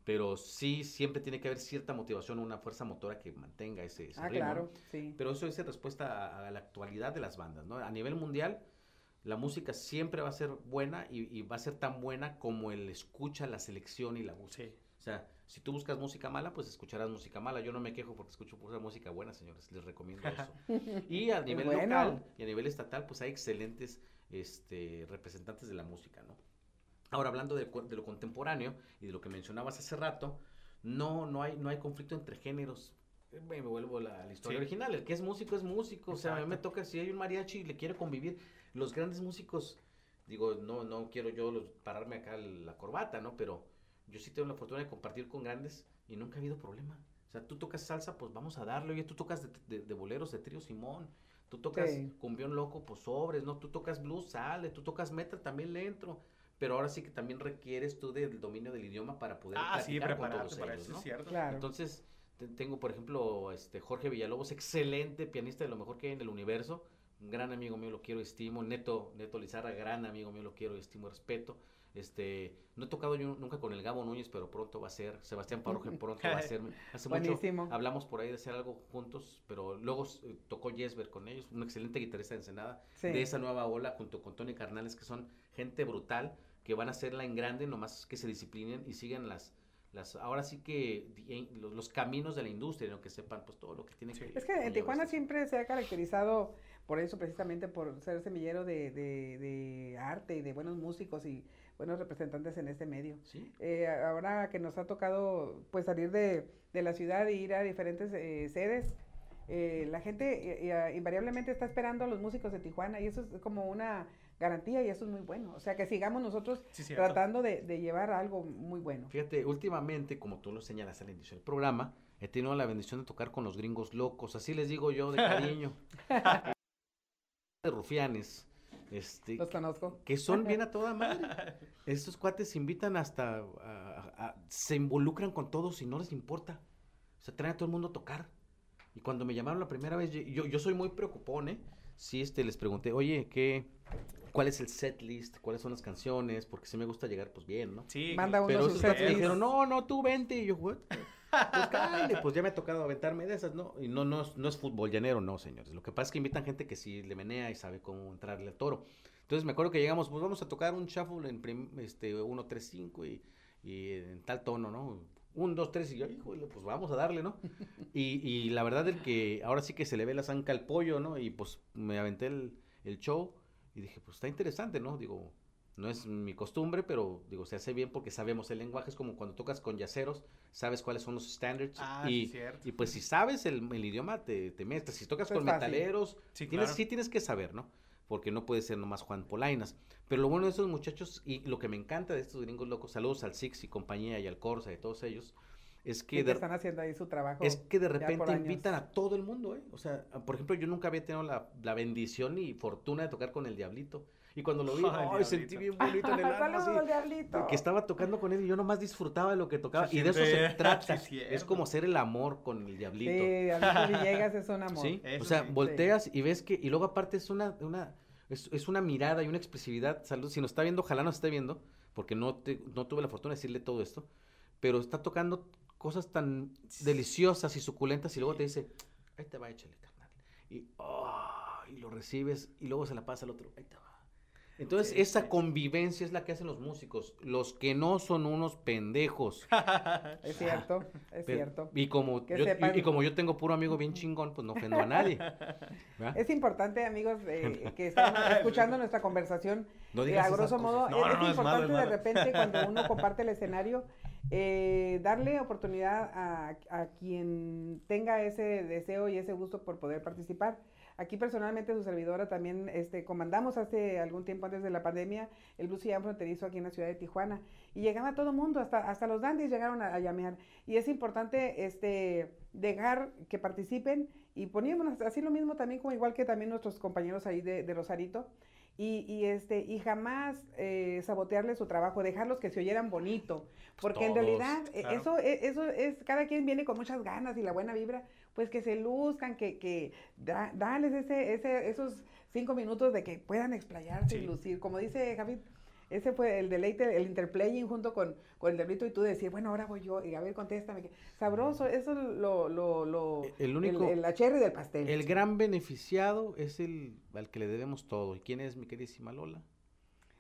pero sí, siempre tiene que haber cierta motivación, una fuerza motora que mantenga ese, ese Ah, ritmo, claro, sí. Pero eso es en respuesta a, a la actualidad de las bandas, ¿no? A nivel mundial, la música siempre va a ser buena y, y va a ser tan buena como el escucha, la selección y la busca. Sí. O sea, si tú buscas música mala, pues escucharás música mala. Yo no me quejo porque escucho pura música buena, señores. Les recomiendo eso. Y a nivel bueno. local y a nivel estatal, pues hay excelentes este, representantes de la música, ¿no? Ahora, hablando de, de lo contemporáneo y de lo que mencionabas hace rato, no, no, hay, no hay conflicto entre géneros. Me vuelvo a la, a la historia Sí. original. El que es músico es músico. O sea, a mí me Exacto. toca, si hay un mariachi y le quiere convivir, los grandes músicos, digo, no, no quiero yo los- pararme acá la corbata, ¿no? Pero yo sí tengo la fortuna de compartir con grandes y nunca ha habido problema. O sea, tú tocas salsa, pues vamos a darle. Oye, tú tocas de, de- de boleros de trío Simón. Tú tocas Sí. cumbión loco, pues sobres, ¿no? Tú tocas blues, sale. Tú tocas metal, también le entro. Pero ahora sí que también requieres tú del dominio del idioma para poder Ah, sí, con todos para ellos, eso, ¿no? es cierto. Claro. Entonces, te- tengo, por ejemplo, este Jorge Villalobos, excelente pianista de lo mejor que hay en el universo. Un gran amigo mío, lo quiero, estimo. Neto, Neto Lizarra, gran amigo mío, lo quiero, estimo, respeto. Este, no he tocado yo nunca con el Gabo Núñez, pero pronto va a ser. Sebastián Parroje pronto va a ser. Hace Buenísimo. mucho hablamos por ahí de hacer algo juntos, pero luego eh, tocó Jesper con ellos, un excelente guitarrista de Ensenada Sí. de esa nueva ola junto con Tony Carnales, que son gente brutal, que van a hacerla en grande, nomás que se disciplinen y sigan las, las ahora sí que los, los caminos de la industria, ¿no? que sepan pues todo lo que tiene Sí. que Es que en Tijuana siempre se ha caracterizado por eso, precisamente por ser semillero de, de, de arte y de buenos músicos y buenos representantes en este medio. Sí, Eh, ahora que nos ha tocado pues salir de, de la ciudad e ir a diferentes eh, sedes, eh, la gente eh, eh, invariablemente está esperando a los músicos de Tijuana y eso es como una garantía y eso es muy bueno. O sea, que sigamos nosotros Sí, tratando de, de llevar algo muy bueno. Fíjate, últimamente, como tú lo señalas al inicio del programa, he tenido la bendición de tocar con los gringos locos, así les digo yo de cariño. de rufianes, este, Los conozco. que son bien a toda madre. Estos cuates invitan hasta, a- a- a- se involucran con todos y no les importa. O sea, traen a todo el mundo a tocar. Y cuando me llamaron la primera vez, yo, yo soy muy preocupón, ¿eh? Sí, este, les pregunté, oye, ¿qué, ¿cuál es el set list? ¿Cuáles son las canciones? Porque sí me gusta llegar, pues bien, ¿no? Sí, Manda uno Pero su esos set me list. dijeron, no, no, tú vente. Y yo, "What?". Pues cállate, pues ya me ha tocado aventarme de esas, ¿no? Y no, no, es- no es fútbol llanero, no, señores. Lo que pasa es que invitan gente que sí le menea y sabe cómo entrarle al toro. Entonces me acuerdo que llegamos, pues vamos a tocar un shuffle en prim- este 1, 3, 5 y, y en tal tono, ¿no? 1, 2, 3 y yo, híjole, pues vamos a darle, ¿no? Y, y la verdad es que ahora sí que se le ve la zanca al pollo, ¿no? Y pues me aventé el, el show y dije, pues está interesante, ¿no? Digo, no es mi costumbre, pero digo, se hace bien porque sabemos el lenguaje, es como cuando tocas con yaceros, sabes cuáles son los standards Ah, y, cierto. y pues si sabes el, el idioma te, te metes, si tocas Pues con fácil. metaleros, Sí, tienes, claro. sí tienes que saber, ¿no? Porque no puede ser nomás Juan Polainas. Pero lo bueno de esos muchachos y lo que me encanta de estos gringos locos, saludos al Six y compañía y al Corsa y todos ellos, es que, de, están haciendo ahí su trabajo. es que de repente invitan a todo el mundo, ¿eh? O sea, por ejemplo, yo nunca había tenido la, la bendición y fortuna de tocar con el Diablito. Y cuando lo vi, Ay, ¡ay, sentí bien bonito en el alma! Así, que estaba tocando con él y yo nomás disfrutaba de lo que tocaba. Se y de eso se trata. sí, es como ser el amor con el Diablito. Sí, Diablito Villegas es un amor. Sí, Eso o sea, sí. volteas y ves que, y luego aparte es una, una, es, es una mirada y una expresividad, salud, si nos está viendo, ojalá nos esté viendo, porque no, te, no tuve la fortuna de decirle todo esto, pero está tocando cosas tan deliciosas y suculentas y luego te dice, ahí te va, échale, carnal. Y, oh, y lo recibes y luego se la pasa al otro, ahí te va. Entonces, Sí, esa sí. convivencia es la que hacen los músicos, los que no son unos pendejos. Es cierto, es Pero- cierto. Y como, Que yo, y- sepan- y como yo tengo puro amigo bien chingón, pues no ofendo a nadie. ¿verdad? Es importante, amigos, eh, que están escuchando nuestra conversación, No eh, digas a esas grosso modo, No, es, no, es no, es malo, importante es de malo. repente cuando uno comparte el escenario, eh, darle oportunidad a, a quien tenga ese deseo y ese gusto por poder participar. Aquí personalmente su servidora también este, comandamos hace algún tiempo antes de la pandemia el bus ya fronterizo aquí en la ciudad de Tijuana y llegaba todo el mundo, hasta, hasta los dandies llegaron a, a, llamear y es importante este, dejar que participen y poníamos así lo mismo también como igual que también nuestros compañeros ahí de, de Rosarito y, y, este, y jamás eh, sabotearle su trabajo, dejarlos que se oyeran bonito, porque Todos, en realidad eh, claro. eso, e, eso es, cada quien viene con muchas ganas y la buena vibra, pues que se luzcan, que, que da, dales ese, ese, esos cinco minutos de que puedan explayarse sí. y lucir, como dice Javid, ese fue el deleite, el interplaying junto con, con el delito y tú decir, bueno, ahora voy yo, y a ver, contéstame. Sabroso, eso es lo, lo, lo el único, el, el, la cherry del pastel. El gran beneficiado es el al que le debemos todo. ¿Y quién es mi queridísima Lola?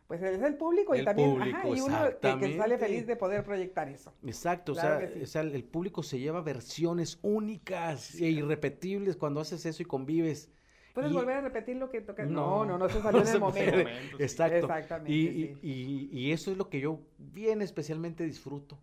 Pues es el público el y también público, ajá, y uno que, que, sale feliz de poder proyectar eso. Exacto, claro o, sea, sí. o, sea, el público se lleva versiones únicas sí. e irrepetibles cuando haces eso y convives. ¿Puedes y, volver a repetir lo que toca? No, no, no, se salió no en el momento. momento. Exacto. Exactamente. Y, sí. y, y, eso es lo que yo bien especialmente disfruto.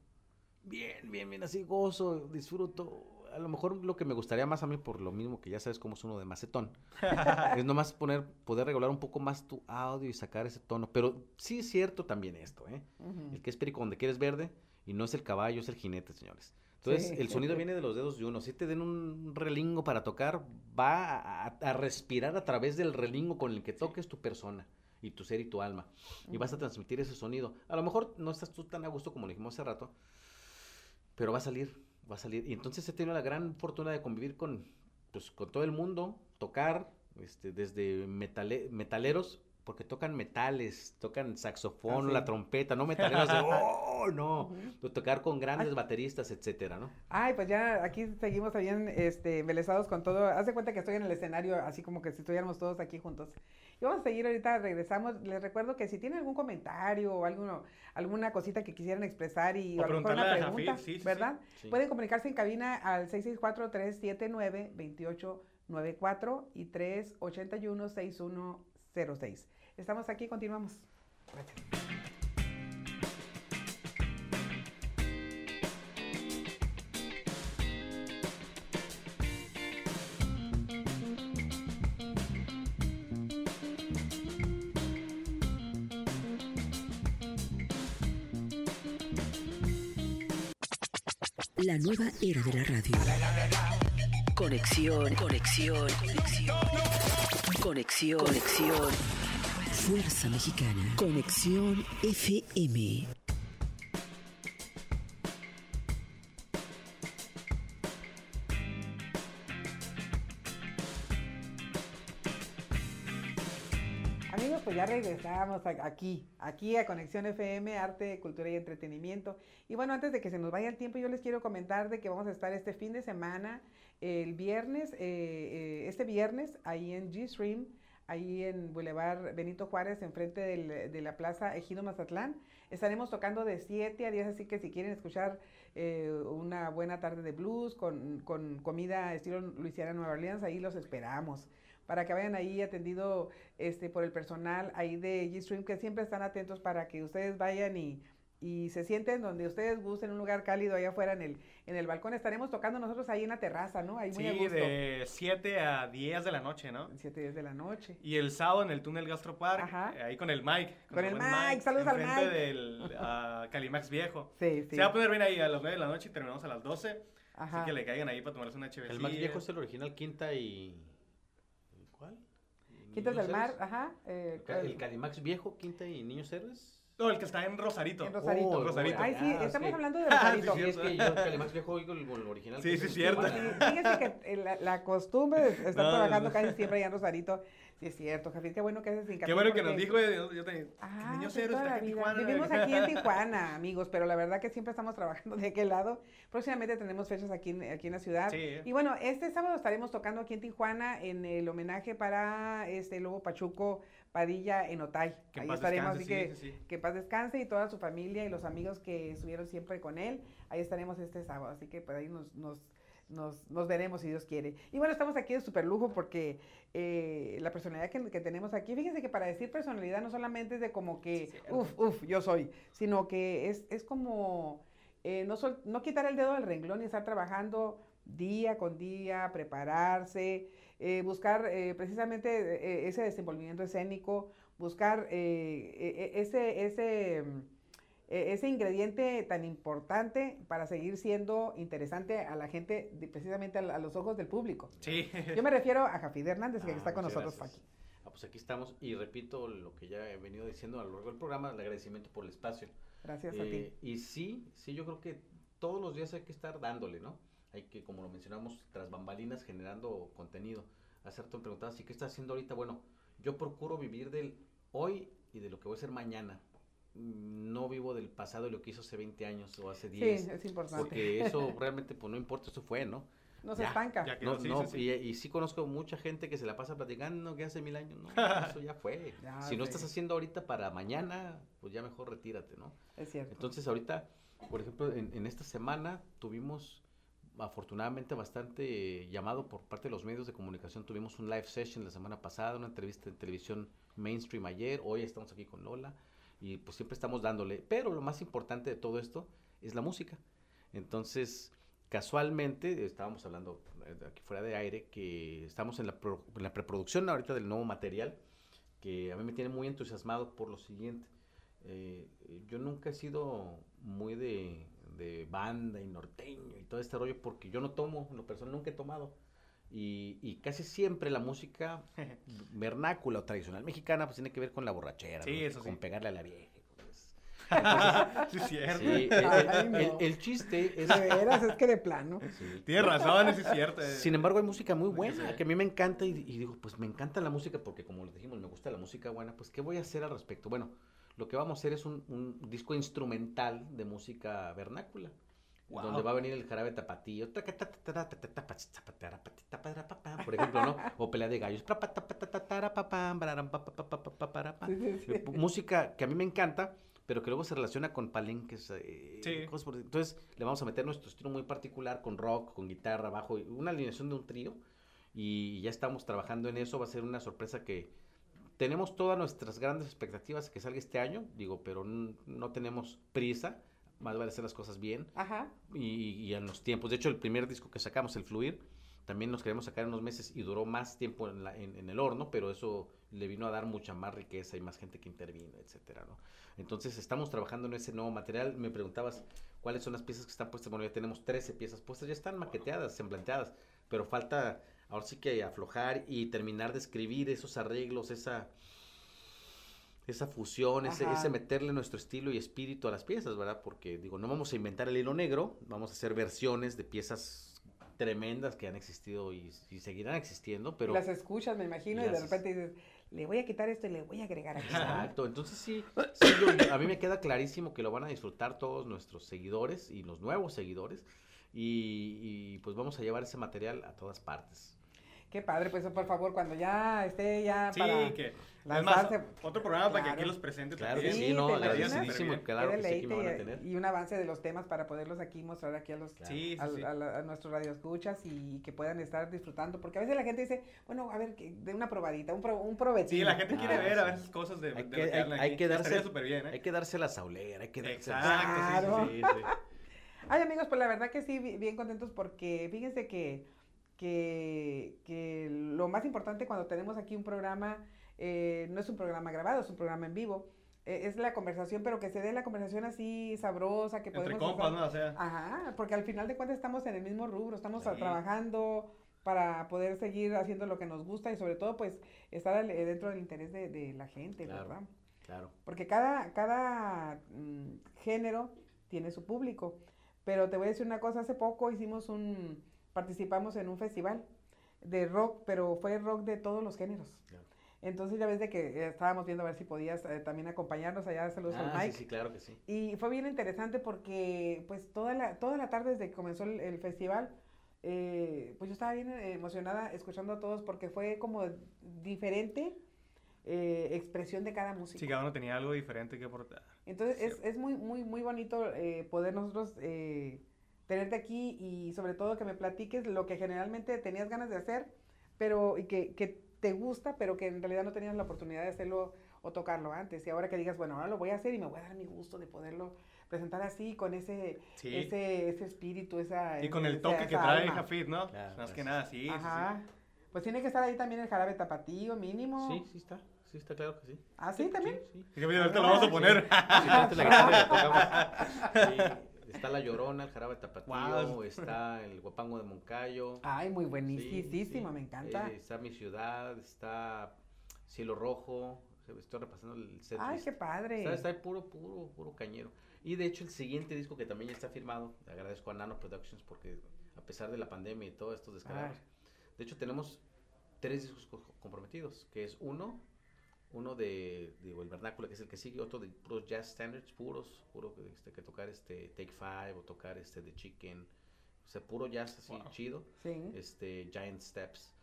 Bien, bien, bien, así gozo, disfruto. A lo mejor lo que me gustaría más a mí, por lo mismo que ya sabes cómo es uno de macetón, es nomás poner, poder regular un poco más tu audio y sacar ese tono. Pero sí es cierto también esto, ¿eh? Uh -huh. El que es perico donde quieres verde y no es el caballo, es el jinete, señores. Entonces, sí, el sonido viene de los dedos de uno. Si te den un relingo para tocar, va a, a, respirar a través del relingo con el que toques tu persona y tu ser y tu alma. Y vas a transmitir ese sonido. A lo mejor no estás tú tan a gusto como lo dijimos hace rato, pero va a salir, va a salir. Y entonces he tenido la gran fortuna de convivir con, pues, con todo el mundo, tocar, este, desde metale metaleros porque tocan metales, tocan saxofón, ah, sí. la trompeta, no metaleros de, oh, no, uh -huh. tocar con grandes Ay. bateristas, etcétera, ¿no? Ay, pues ya aquí seguimos bien este, embelesados con todo, haz de cuenta que estoy en el escenario, así como que si estuviéramos todos aquí juntos. Y vamos a seguir ahorita, regresamos, les recuerdo que si tienen algún comentario o alguno, alguna cosita que quisieran expresar y o a lo mejor una pregunta, sí, sí, ¿verdad? Pueden comunicarse en cabina al 664-379-2894 y 381-61 06. Estamos aquí, continuamos. La nueva era de la radio. Conexión, conexión, conexión. Conexión, conexión. Fuerza Mexicana. Conexión FM. Amigos, pues ya regresamos aquí, aquí a Conexión FM, Arte, Cultura y Entretenimiento. Y bueno, antes de que se nos vaya el tiempo, yo les quiero comentar de que vamos a estar este fin de semana, el viernes, eh, eh, este viernes, ahí en G-Stream, ahí en Boulevard Benito Juárez, enfrente del, de la Plaza Ejido Mazatlán. Estaremos tocando de 7 a 10, así que si quieren escuchar eh, una buena tarde de blues con, con, comida estilo Luisiana Nueva Orleans, ahí los esperamos. Para que vayan ahí atendido este, por el personal ahí de G-Stream, que siempre están atentos para que ustedes vayan y y se sienten donde ustedes gusten, un lugar cálido allá afuera en el, en el balcón. Estaremos tocando nosotros ahí en la terraza, ¿no? Ahí muy sí, de 7 a 10 de la noche, ¿no? 7 a 10 de la noche. Y el sábado en el túnel Gastropar, Ajá. ahí con el Mike. Con, con el, Mike, Mike, saludos al Mike. del uh, Calimax Viejo. Sí, sí. Se va a poner bien ahí a las 9 de la noche y terminamos a las 12. Ajá. Así que le caigan ahí para tomarse una chévere. El Max Viejo es el original Quinta y... ¿Cuál? Quintas del Mar, ajá. Eh, el Calimax Viejo, Quinta y Niños Héroes. No, el que está en Rosarito. En Rosarito. Oh, Rosarito. Ay, sí, Ah, estamos sí. hablando de Rosarito. Sí, es que yo que además viejo oigo el, el original. Sí, sí, es- cierto. Sí, fíjese que la, la costumbre de estar No, trabajando no. casi siempre allá en Rosarito. Sí, es cierto, Jafín, qué bueno que haces hincapié. Qué bueno que nos dijo. eh, Yo, yo te, Ah, héroes, toda está en. Tijuana. Vivimos aquí en Tijuana, amigos, pero la verdad que siempre estamos trabajando de aquel lado. Próximamente tenemos fechas aquí en, aquí en la ciudad. Sí. Y bueno, este sábado estaremos tocando aquí en Tijuana en el homenaje para este Lobo Pachuco Padilla en Otay. Que Ahí estaremos, descanse, así que sí, sí, sí. que paz descanse y toda su familia y los amigos que estuvieron siempre con él. Ahí estaremos este sábado, así que por ahí nos, nos, nos, nos veremos si Dios quiere. Y bueno, estamos aquí de super lujo porque eh, la personalidad que, que tenemos aquí, fíjense que para decir personalidad no solamente es de como que, Sí, uff, uff, yo soy, sino que es, es como eh, no, sol- no quitar el dedo del renglón y estar trabajando día con día, prepararse, eh, buscar precisamente ese desenvolvimiento escénico, buscar e- e- ese, ese, ese ingrediente tan importante para seguir siendo interesante a la gente, precisamente a, los ojos del público. Sí. Yo me refiero a Jafid Hernández, que Ah, está con nosotros gracias. aquí. Ah, pues aquí estamos y repito lo que ya he venido diciendo a lo largo del programa, el agradecimiento por el espacio. Gracias a Eh, ti. y sí, sí, yo creo que todos los días hay que estar dándole, ¿no? Hay que, como lo mencionamos, tras bambalinas generando contenido. Hacer tú me preguntabas, ¿y qué estás haciendo ahorita? Bueno, yo procuro vivir del hoy y de lo que voy a hacer mañana. No vivo del pasado y lo que hizo hace 20 años o hace 10. Sí, es importante. porque eso realmente, pues no importa, eso fue, ¿no? No se ya, estanca. ya No, sí, no, sí, sí. Y, y sí conozco mucha gente que se la pasa platicando que hace mil años, no, eso ya fue. Ya si no estás haciendo ahorita para mañana, pues ya mejor retírate, ¿no? Es cierto. Entonces ahorita, por ejemplo, en, en esta semana tuvimos afortunadamente bastante llamado por parte de los medios de comunicación. Tuvimos un live session la semana pasada, una entrevista en televisión mainstream ayer, hoy estamos aquí con Lola y pues siempre estamos dándole. Pero lo más importante de todo esto es la música. Entonces, casualmente, estábamos hablando eh, aquí fuera de aire, que estamos en la, pro- preproducción ahorita del nuevo material, que a mí me tiene muy entusiasmado por lo siguiente. Eh, yo nunca he sido muy de, de banda y norteño y todo este rollo porque yo no tomo, en lo personal nunca he tomado. Y, y casi siempre la música vernácula o tradicional mexicana pues tiene que ver con la borrachera, Sí, ¿no? eso sí. con pegarle a la vieja. pues. sí, es cierto. Sí, el, Ay, no. el- el chiste es... De veras, es que de plano. sí. Tienes razón, sí es cierto. Sin embargo, hay música muy Sí. buena, que a mí me encanta y, y digo, pues me encanta la música porque como les dijimos, me gusta la música buena, pues ¿qué voy a hacer al respecto? Bueno, lo que vamos a hacer es un, un disco instrumental de música vernácula, Wow. donde va a venir el jarabe tapatío, por ejemplo, ¿no? O pelea de gallos. Música que a mí me encanta, pero que luego se relaciona con palenques. eh, Sí. cosas por- Entonces le vamos a meter nuestro estilo muy particular con rock, con guitarra, bajo, una alineación de un trío. Y ya estamos trabajando en eso. Va a ser una sorpresa que tenemos todas nuestras grandes expectativas que salga este año, digo, pero no tenemos prisa. Más vale hacer las cosas bien Ajá. y, y en los tiempos. De hecho, el primer disco que sacamos, El Fluir, también nos queríamos sacar en unos meses y duró más tiempo en, la- en- en el horno, pero eso le vino a dar mucha más riqueza y más gente que intervino, etcétera, ¿no? Entonces, estamos trabajando en ese nuevo material. Me preguntabas cuáles son las piezas que están puestas. Bueno, ya tenemos 13 piezas puestas, ya están maqueteadas, semblanteadas, pero falta ahora sí que aflojar y terminar de escribir esos arreglos, esa esa fusión, ese, ese meterle nuestro estilo y espíritu a las piezas, ¿verdad? Porque digo, no vamos a inventar el hilo negro, vamos a hacer versiones de piezas tremendas que han existido y, y seguirán existiendo, pero... Las escuchas, me imagino, y de repente dices, le voy a quitar esto y le voy a agregar aquí. Exacto, entonces sí, sí, yo- a mí me queda clarísimo que lo van a disfrutar todos nuestros seguidores y los nuevos seguidores y, y, pues vamos a llevar ese material a todas partes. Qué padre, pues por favor, cuando ya esté ya Sí, para que. Es lanzarse, más, otro programa para que aquí los presente Claro que sí, no, agradecidísimo, claro que sí, aquí me van a tener. y, un avance de los temas para poderlos aquí mostrar aquí a los Claro. Sí, sí, al- sí. a, nuestros radioescuchas y que puedan estar disfrutando, porque a veces la gente dice, bueno, a ver, que- de una probadita, un, pro, un provecho. Sí, la gente quiere Ah, ver a veces cosas de, Hay de que- lo que hay- hay que darse- bien, ¿eh? Hay que darse la saulera, hay que darse Exacto, sí, sí, sí. Ay, amigos, pues la verdad que sí, bi- bien contentos porque fíjense que, que, que lo más importante cuando tenemos aquí un programa, eh, no es un programa grabado, es un programa en vivo, eh, es la conversación, pero que se dé la conversación así sabrosa, que Entre podemos... compas, ¿no? O sea. Ajá, porque al final de cuentas estamos en el mismo rubro, estamos Sí. trabajando para poder seguir haciendo lo que nos gusta y sobre todo pues estar al- eh, dentro del interés de, de la gente, Claro. ¿verdad? Claro. Porque cada, cada mm, género tiene su público. Pero te voy a decir una cosa, hace poco hicimos un, participamos en un festival de rock, pero fue rock de todos los géneros. Claro. Entonces ya ves de que eh, estábamos viendo a ver si podías eh, también acompañarnos allá, saludos Ah, al sí, Mike. sí, claro que sí. Y fue bien interesante porque pues toda la, toda la tarde desde que comenzó el, el festival, eh, pues yo estaba bien eh, emocionada escuchando a todos porque fue como diferente eh, expresión de cada música. Sí, cada uno tenía algo diferente que aportar. Entonces es, es muy, muy, muy bonito eh, poder nosotros eh, tenerte aquí y sobre todo que me platiques lo que generalmente tenías ganas de hacer, pero y que, que te gusta, pero que en realidad no tenías la oportunidad de hacerlo o tocarlo antes. Y ahora que digas, bueno, ahora lo voy a hacer y me voy a dar mi gusto de poderlo presentar así, con ese, Sí. ese, ese espíritu, esa... Y con el esa- toque que esa trae alma. Jafit, ¿no? Claro, Más que nada, sí. sí, sí. Ajá. Pues tiene que estar ahí también el jarabe tapatío, mínimo. Sí, sí está. Sí está claro que sí. ¿Ah, sí, también? Sí, Y ahorita lo vamos a poner. Sí, ahorita la tocamos. Sí, está la llorona, el jarabe tapatío, está el guapango de Moncayo. Ay, muy Sí, buenísimo, sí. me encanta. Eh, está mi ciudad, está Cielo Rojo. Estoy repasando el set. Ay, list. qué padre. Está, está ahí puro, puro, puro cañero. Y de hecho el siguiente disco que también ya está firmado, le agradezco a Nano Productions porque a pesar de la pandemia y todos estos descalabros, de hecho tenemos tres discos co- comprometidos, que es uno, uno de, digo, el vernáculo que es el que sigue, otro de puros jazz standards, puros, puro que, este, que tocar este Take Five o tocar este The Chicken, o sea, puro jazz así Wow. chido, Sí. este Giant Steps.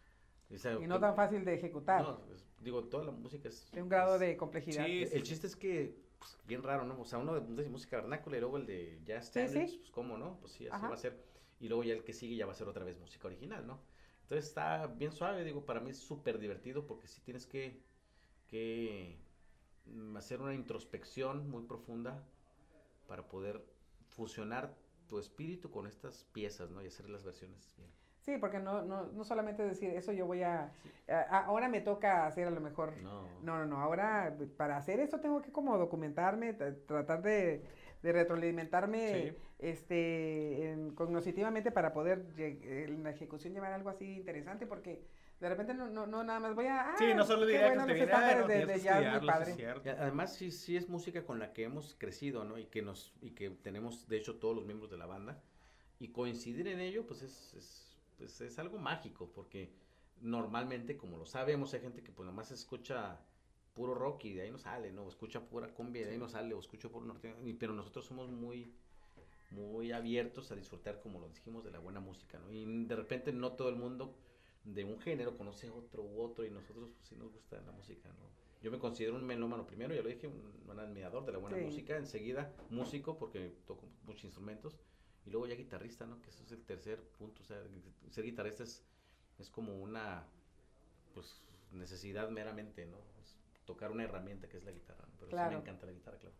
O sea, Y no tan fácil de ejecutar. no, es- digo, toda la música es... de un grado es- de complejidad. Sí, el chiste es que, pues, bien raro, ¿no? O sea, uno de, de música vernácula y luego el de jazz Sí, sí. standards, pues, ¿cómo, no? Pues sí, así Ajá. va a ser. Y luego ya el que sigue ya va a ser otra vez música original, ¿no? Entonces está bien suave, digo, para mí es súper divertido porque sí tienes que, que hacer una introspección muy profunda para poder fusionar tu espíritu con estas piezas, ¿no? Y hacer las versiones bien. Sí, porque no, no, no solamente decir eso yo voy a, a- ahora me toca hacer a lo mejor. No. No, no, no. Ahora para hacer eso tengo que como documentarme, tra- tratar de, de retroalimentarme Sí. este, en- cognitivamente para poder en la ejecución llevar algo así interesante porque de repente no, no, no nada más voy a... Sí, ah, no solo directos, bueno te los viene, "Ay, estándares de, de que jazz, muy estudiarlo, sí padre. además sí, sí es música con la que hemos crecido, ¿no? Y que nos, y que tenemos, de hecho, todos los miembros de la banda. Y coincidir en ello, pues es, es, pues, es algo mágico, porque normalmente, como lo sabemos, hay gente que pues nomás escucha puro rock y de ahí no sale, ¿no? O escucha pura cumbia y de ahí no sale, o escucha puro norte, pero nosotros somos muy, muy abiertos a disfrutar, como lo dijimos, de la buena música, ¿no? Y de repente no todo el mundo de un género conoce otro u otro y nosotros pues, sí nos gusta la música, ¿no? Yo me considero un melómano primero, ya lo dije, un, un admirador de la buena Sí. música, enseguida músico porque toco muchos instrumentos y luego ya guitarrista, ¿no? Que eso es el tercer punto, o sea, ser guitarrista es, es como una pues necesidad meramente, ¿no? Es tocar una herramienta que es la guitarra, ¿no? pero sí me encanta la guitarra, claro.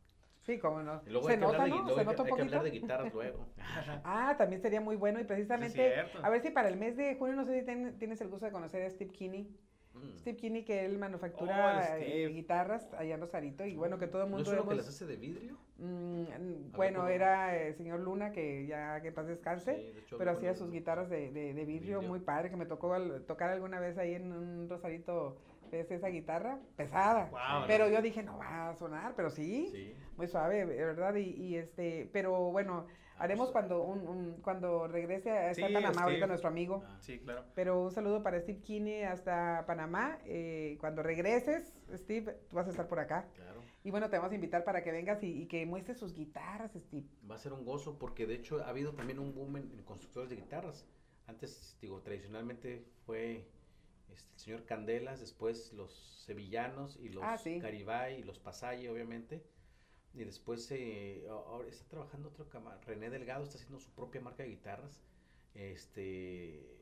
Sí, cómo no. Y luego Se hay que hablar nota, de, ¿no? luego Se hay nota un hay que hablar de guitarras luego. Ah, también sería muy bueno y precisamente, cierto. a ver si para el mes de junio, no sé si ten- tienes el gusto de conocer a Steve Kinney. Mm. Steve Kinney, que él manufactura Oh, eh, guitarras allá en Rosarito y bueno, que todo el ¿No mundo es uno que las hace de vidrio? Mm, ver, bueno, ¿cómo? era el señor Luna, que ya que paz descanse, Sí, de hecho, pero hacía sus guitarras de, de, de vidrio, Vidrio. muy padre, que me tocó al- tocar alguna vez ahí en un Rosarito, esa guitarra pesada. Pero no. yo dije, no va a sonar, pero sí, Sí. muy suave, ¿verdad? Y, y este, pero bueno, haremos pues, cuando un, un- cuando regrese a Sí, está Panamá ahorita Steve. nuestro amigo. Ah, Sí, claro. Pero un saludo para Steve Kinney hasta Panamá. eh, cuando regreses, Steve, tú vas a estar por acá. claro. Y bueno, te vamos a invitar para que vengas y, y que muestres sus guitarras, Steve. Va a ser un gozo porque de hecho ha habido también un boom en, en constructores de guitarras. Antes, digo, tradicionalmente fue este, el señor Candelas, después los sevillanos y los Ah, sí. Garibay y los Pasalle, obviamente. Y después eh, ahora está trabajando otro cama, René Delgado está haciendo su propia marca de guitarras. Este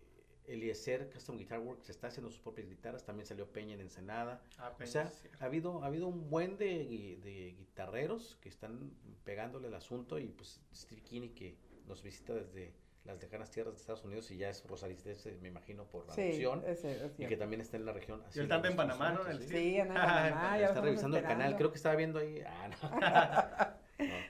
Eliezer Custom Guitar Works está haciendo sus propias guitarras, también salió Peña en Ensenada. Ah, O sea, ha habido, ha habido un buen de, de guitarreros que están pegándole el asunto y pues Steve Kinney que nos visita desde las lejanas tierras de Estados Unidos y ya es rosaristense, me imagino, por Sí, adopción ese, es y que también está en la región. Y él está en Panamá, ¿no? El Sí. Sí, en Panamá, está revisando el canal, creo que estaba viendo ahí. Ah, no. No.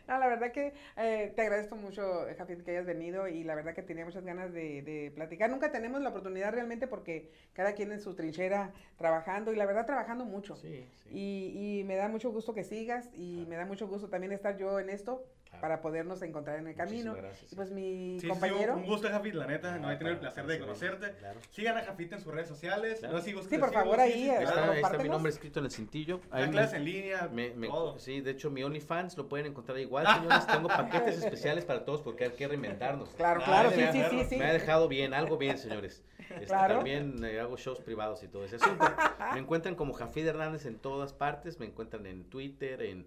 No, la verdad que eh, te agradezco mucho, Jafit, que hayas venido y la verdad que tenía muchas ganas de, de platicar. Nunca tenemos la oportunidad realmente porque cada quien en su trinchera trabajando y la verdad trabajando mucho. Sí, sí. Y, y me da mucho gusto que sigas y me da mucho gusto también estar yo en esto Claro. para podernos encontrar en el camino. Gracias, Y pues mi Sí, compañero. sí, un gusto, Jafit, la neta. no Ah, he tenido el placer de conocerte. Claro. Sigan a Jafit en sus redes sociales. Claro. No sé si gustas Sí, por favor, ahí, Ahí está, ahí está mi nombre escrito en el cintillo. Me- clases en línea, Me- me- todo. sí, de hecho mi OnlyFans lo pueden encontrar igual, señores. Tengo paquetes especiales para todos porque hay que reinventarnos. Claro, Ah, claro, sí, sí, sí. Me ha dejado bien, algo bien, señores. Este, Claro. También eh, hago shows privados y todo ese asunto. Me encuentran como Jafid Hernández en todas partes. Me encuentran en Twitter, en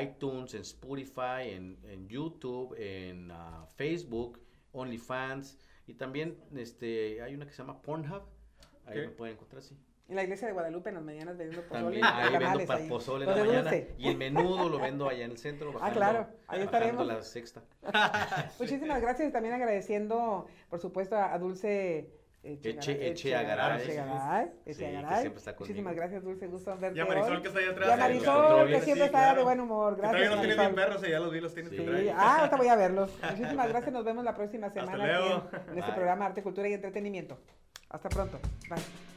iTunes, en Spotify, en, en YouTube, en ah, Facebook, OnlyFans. Y también este, hay una que se llama Pornhub. Ahí Ok. me pueden encontrar, sí. En la iglesia de Guadalupe en las mañanas vendiendo pozole También ahí vendo tamales pa- ahí. pozole en Lo la de mañana. dulce. Y el menudo lo vendo allá en el centro. bajando- claro, ahí estaremos. la sexta. Muchísimas gracias y también agradeciendo, por supuesto, a Dulce Eche- siempre está conmigo. Muchísimas gracias, Dulce, gusto verte Y a Marisol hoy. que está ahí atrás. Y a Marisol, que siempre sí, está de buen humor. Gracias, todavía no tienes bien perros y ya los vi, los tienes Sí. que traer. ah, ahorita voy a verlos. Muchísimas gracias, nos vemos la próxima semana en, en este programa Arte, Cultura y Entretenimiento. Hasta pronto. Bye.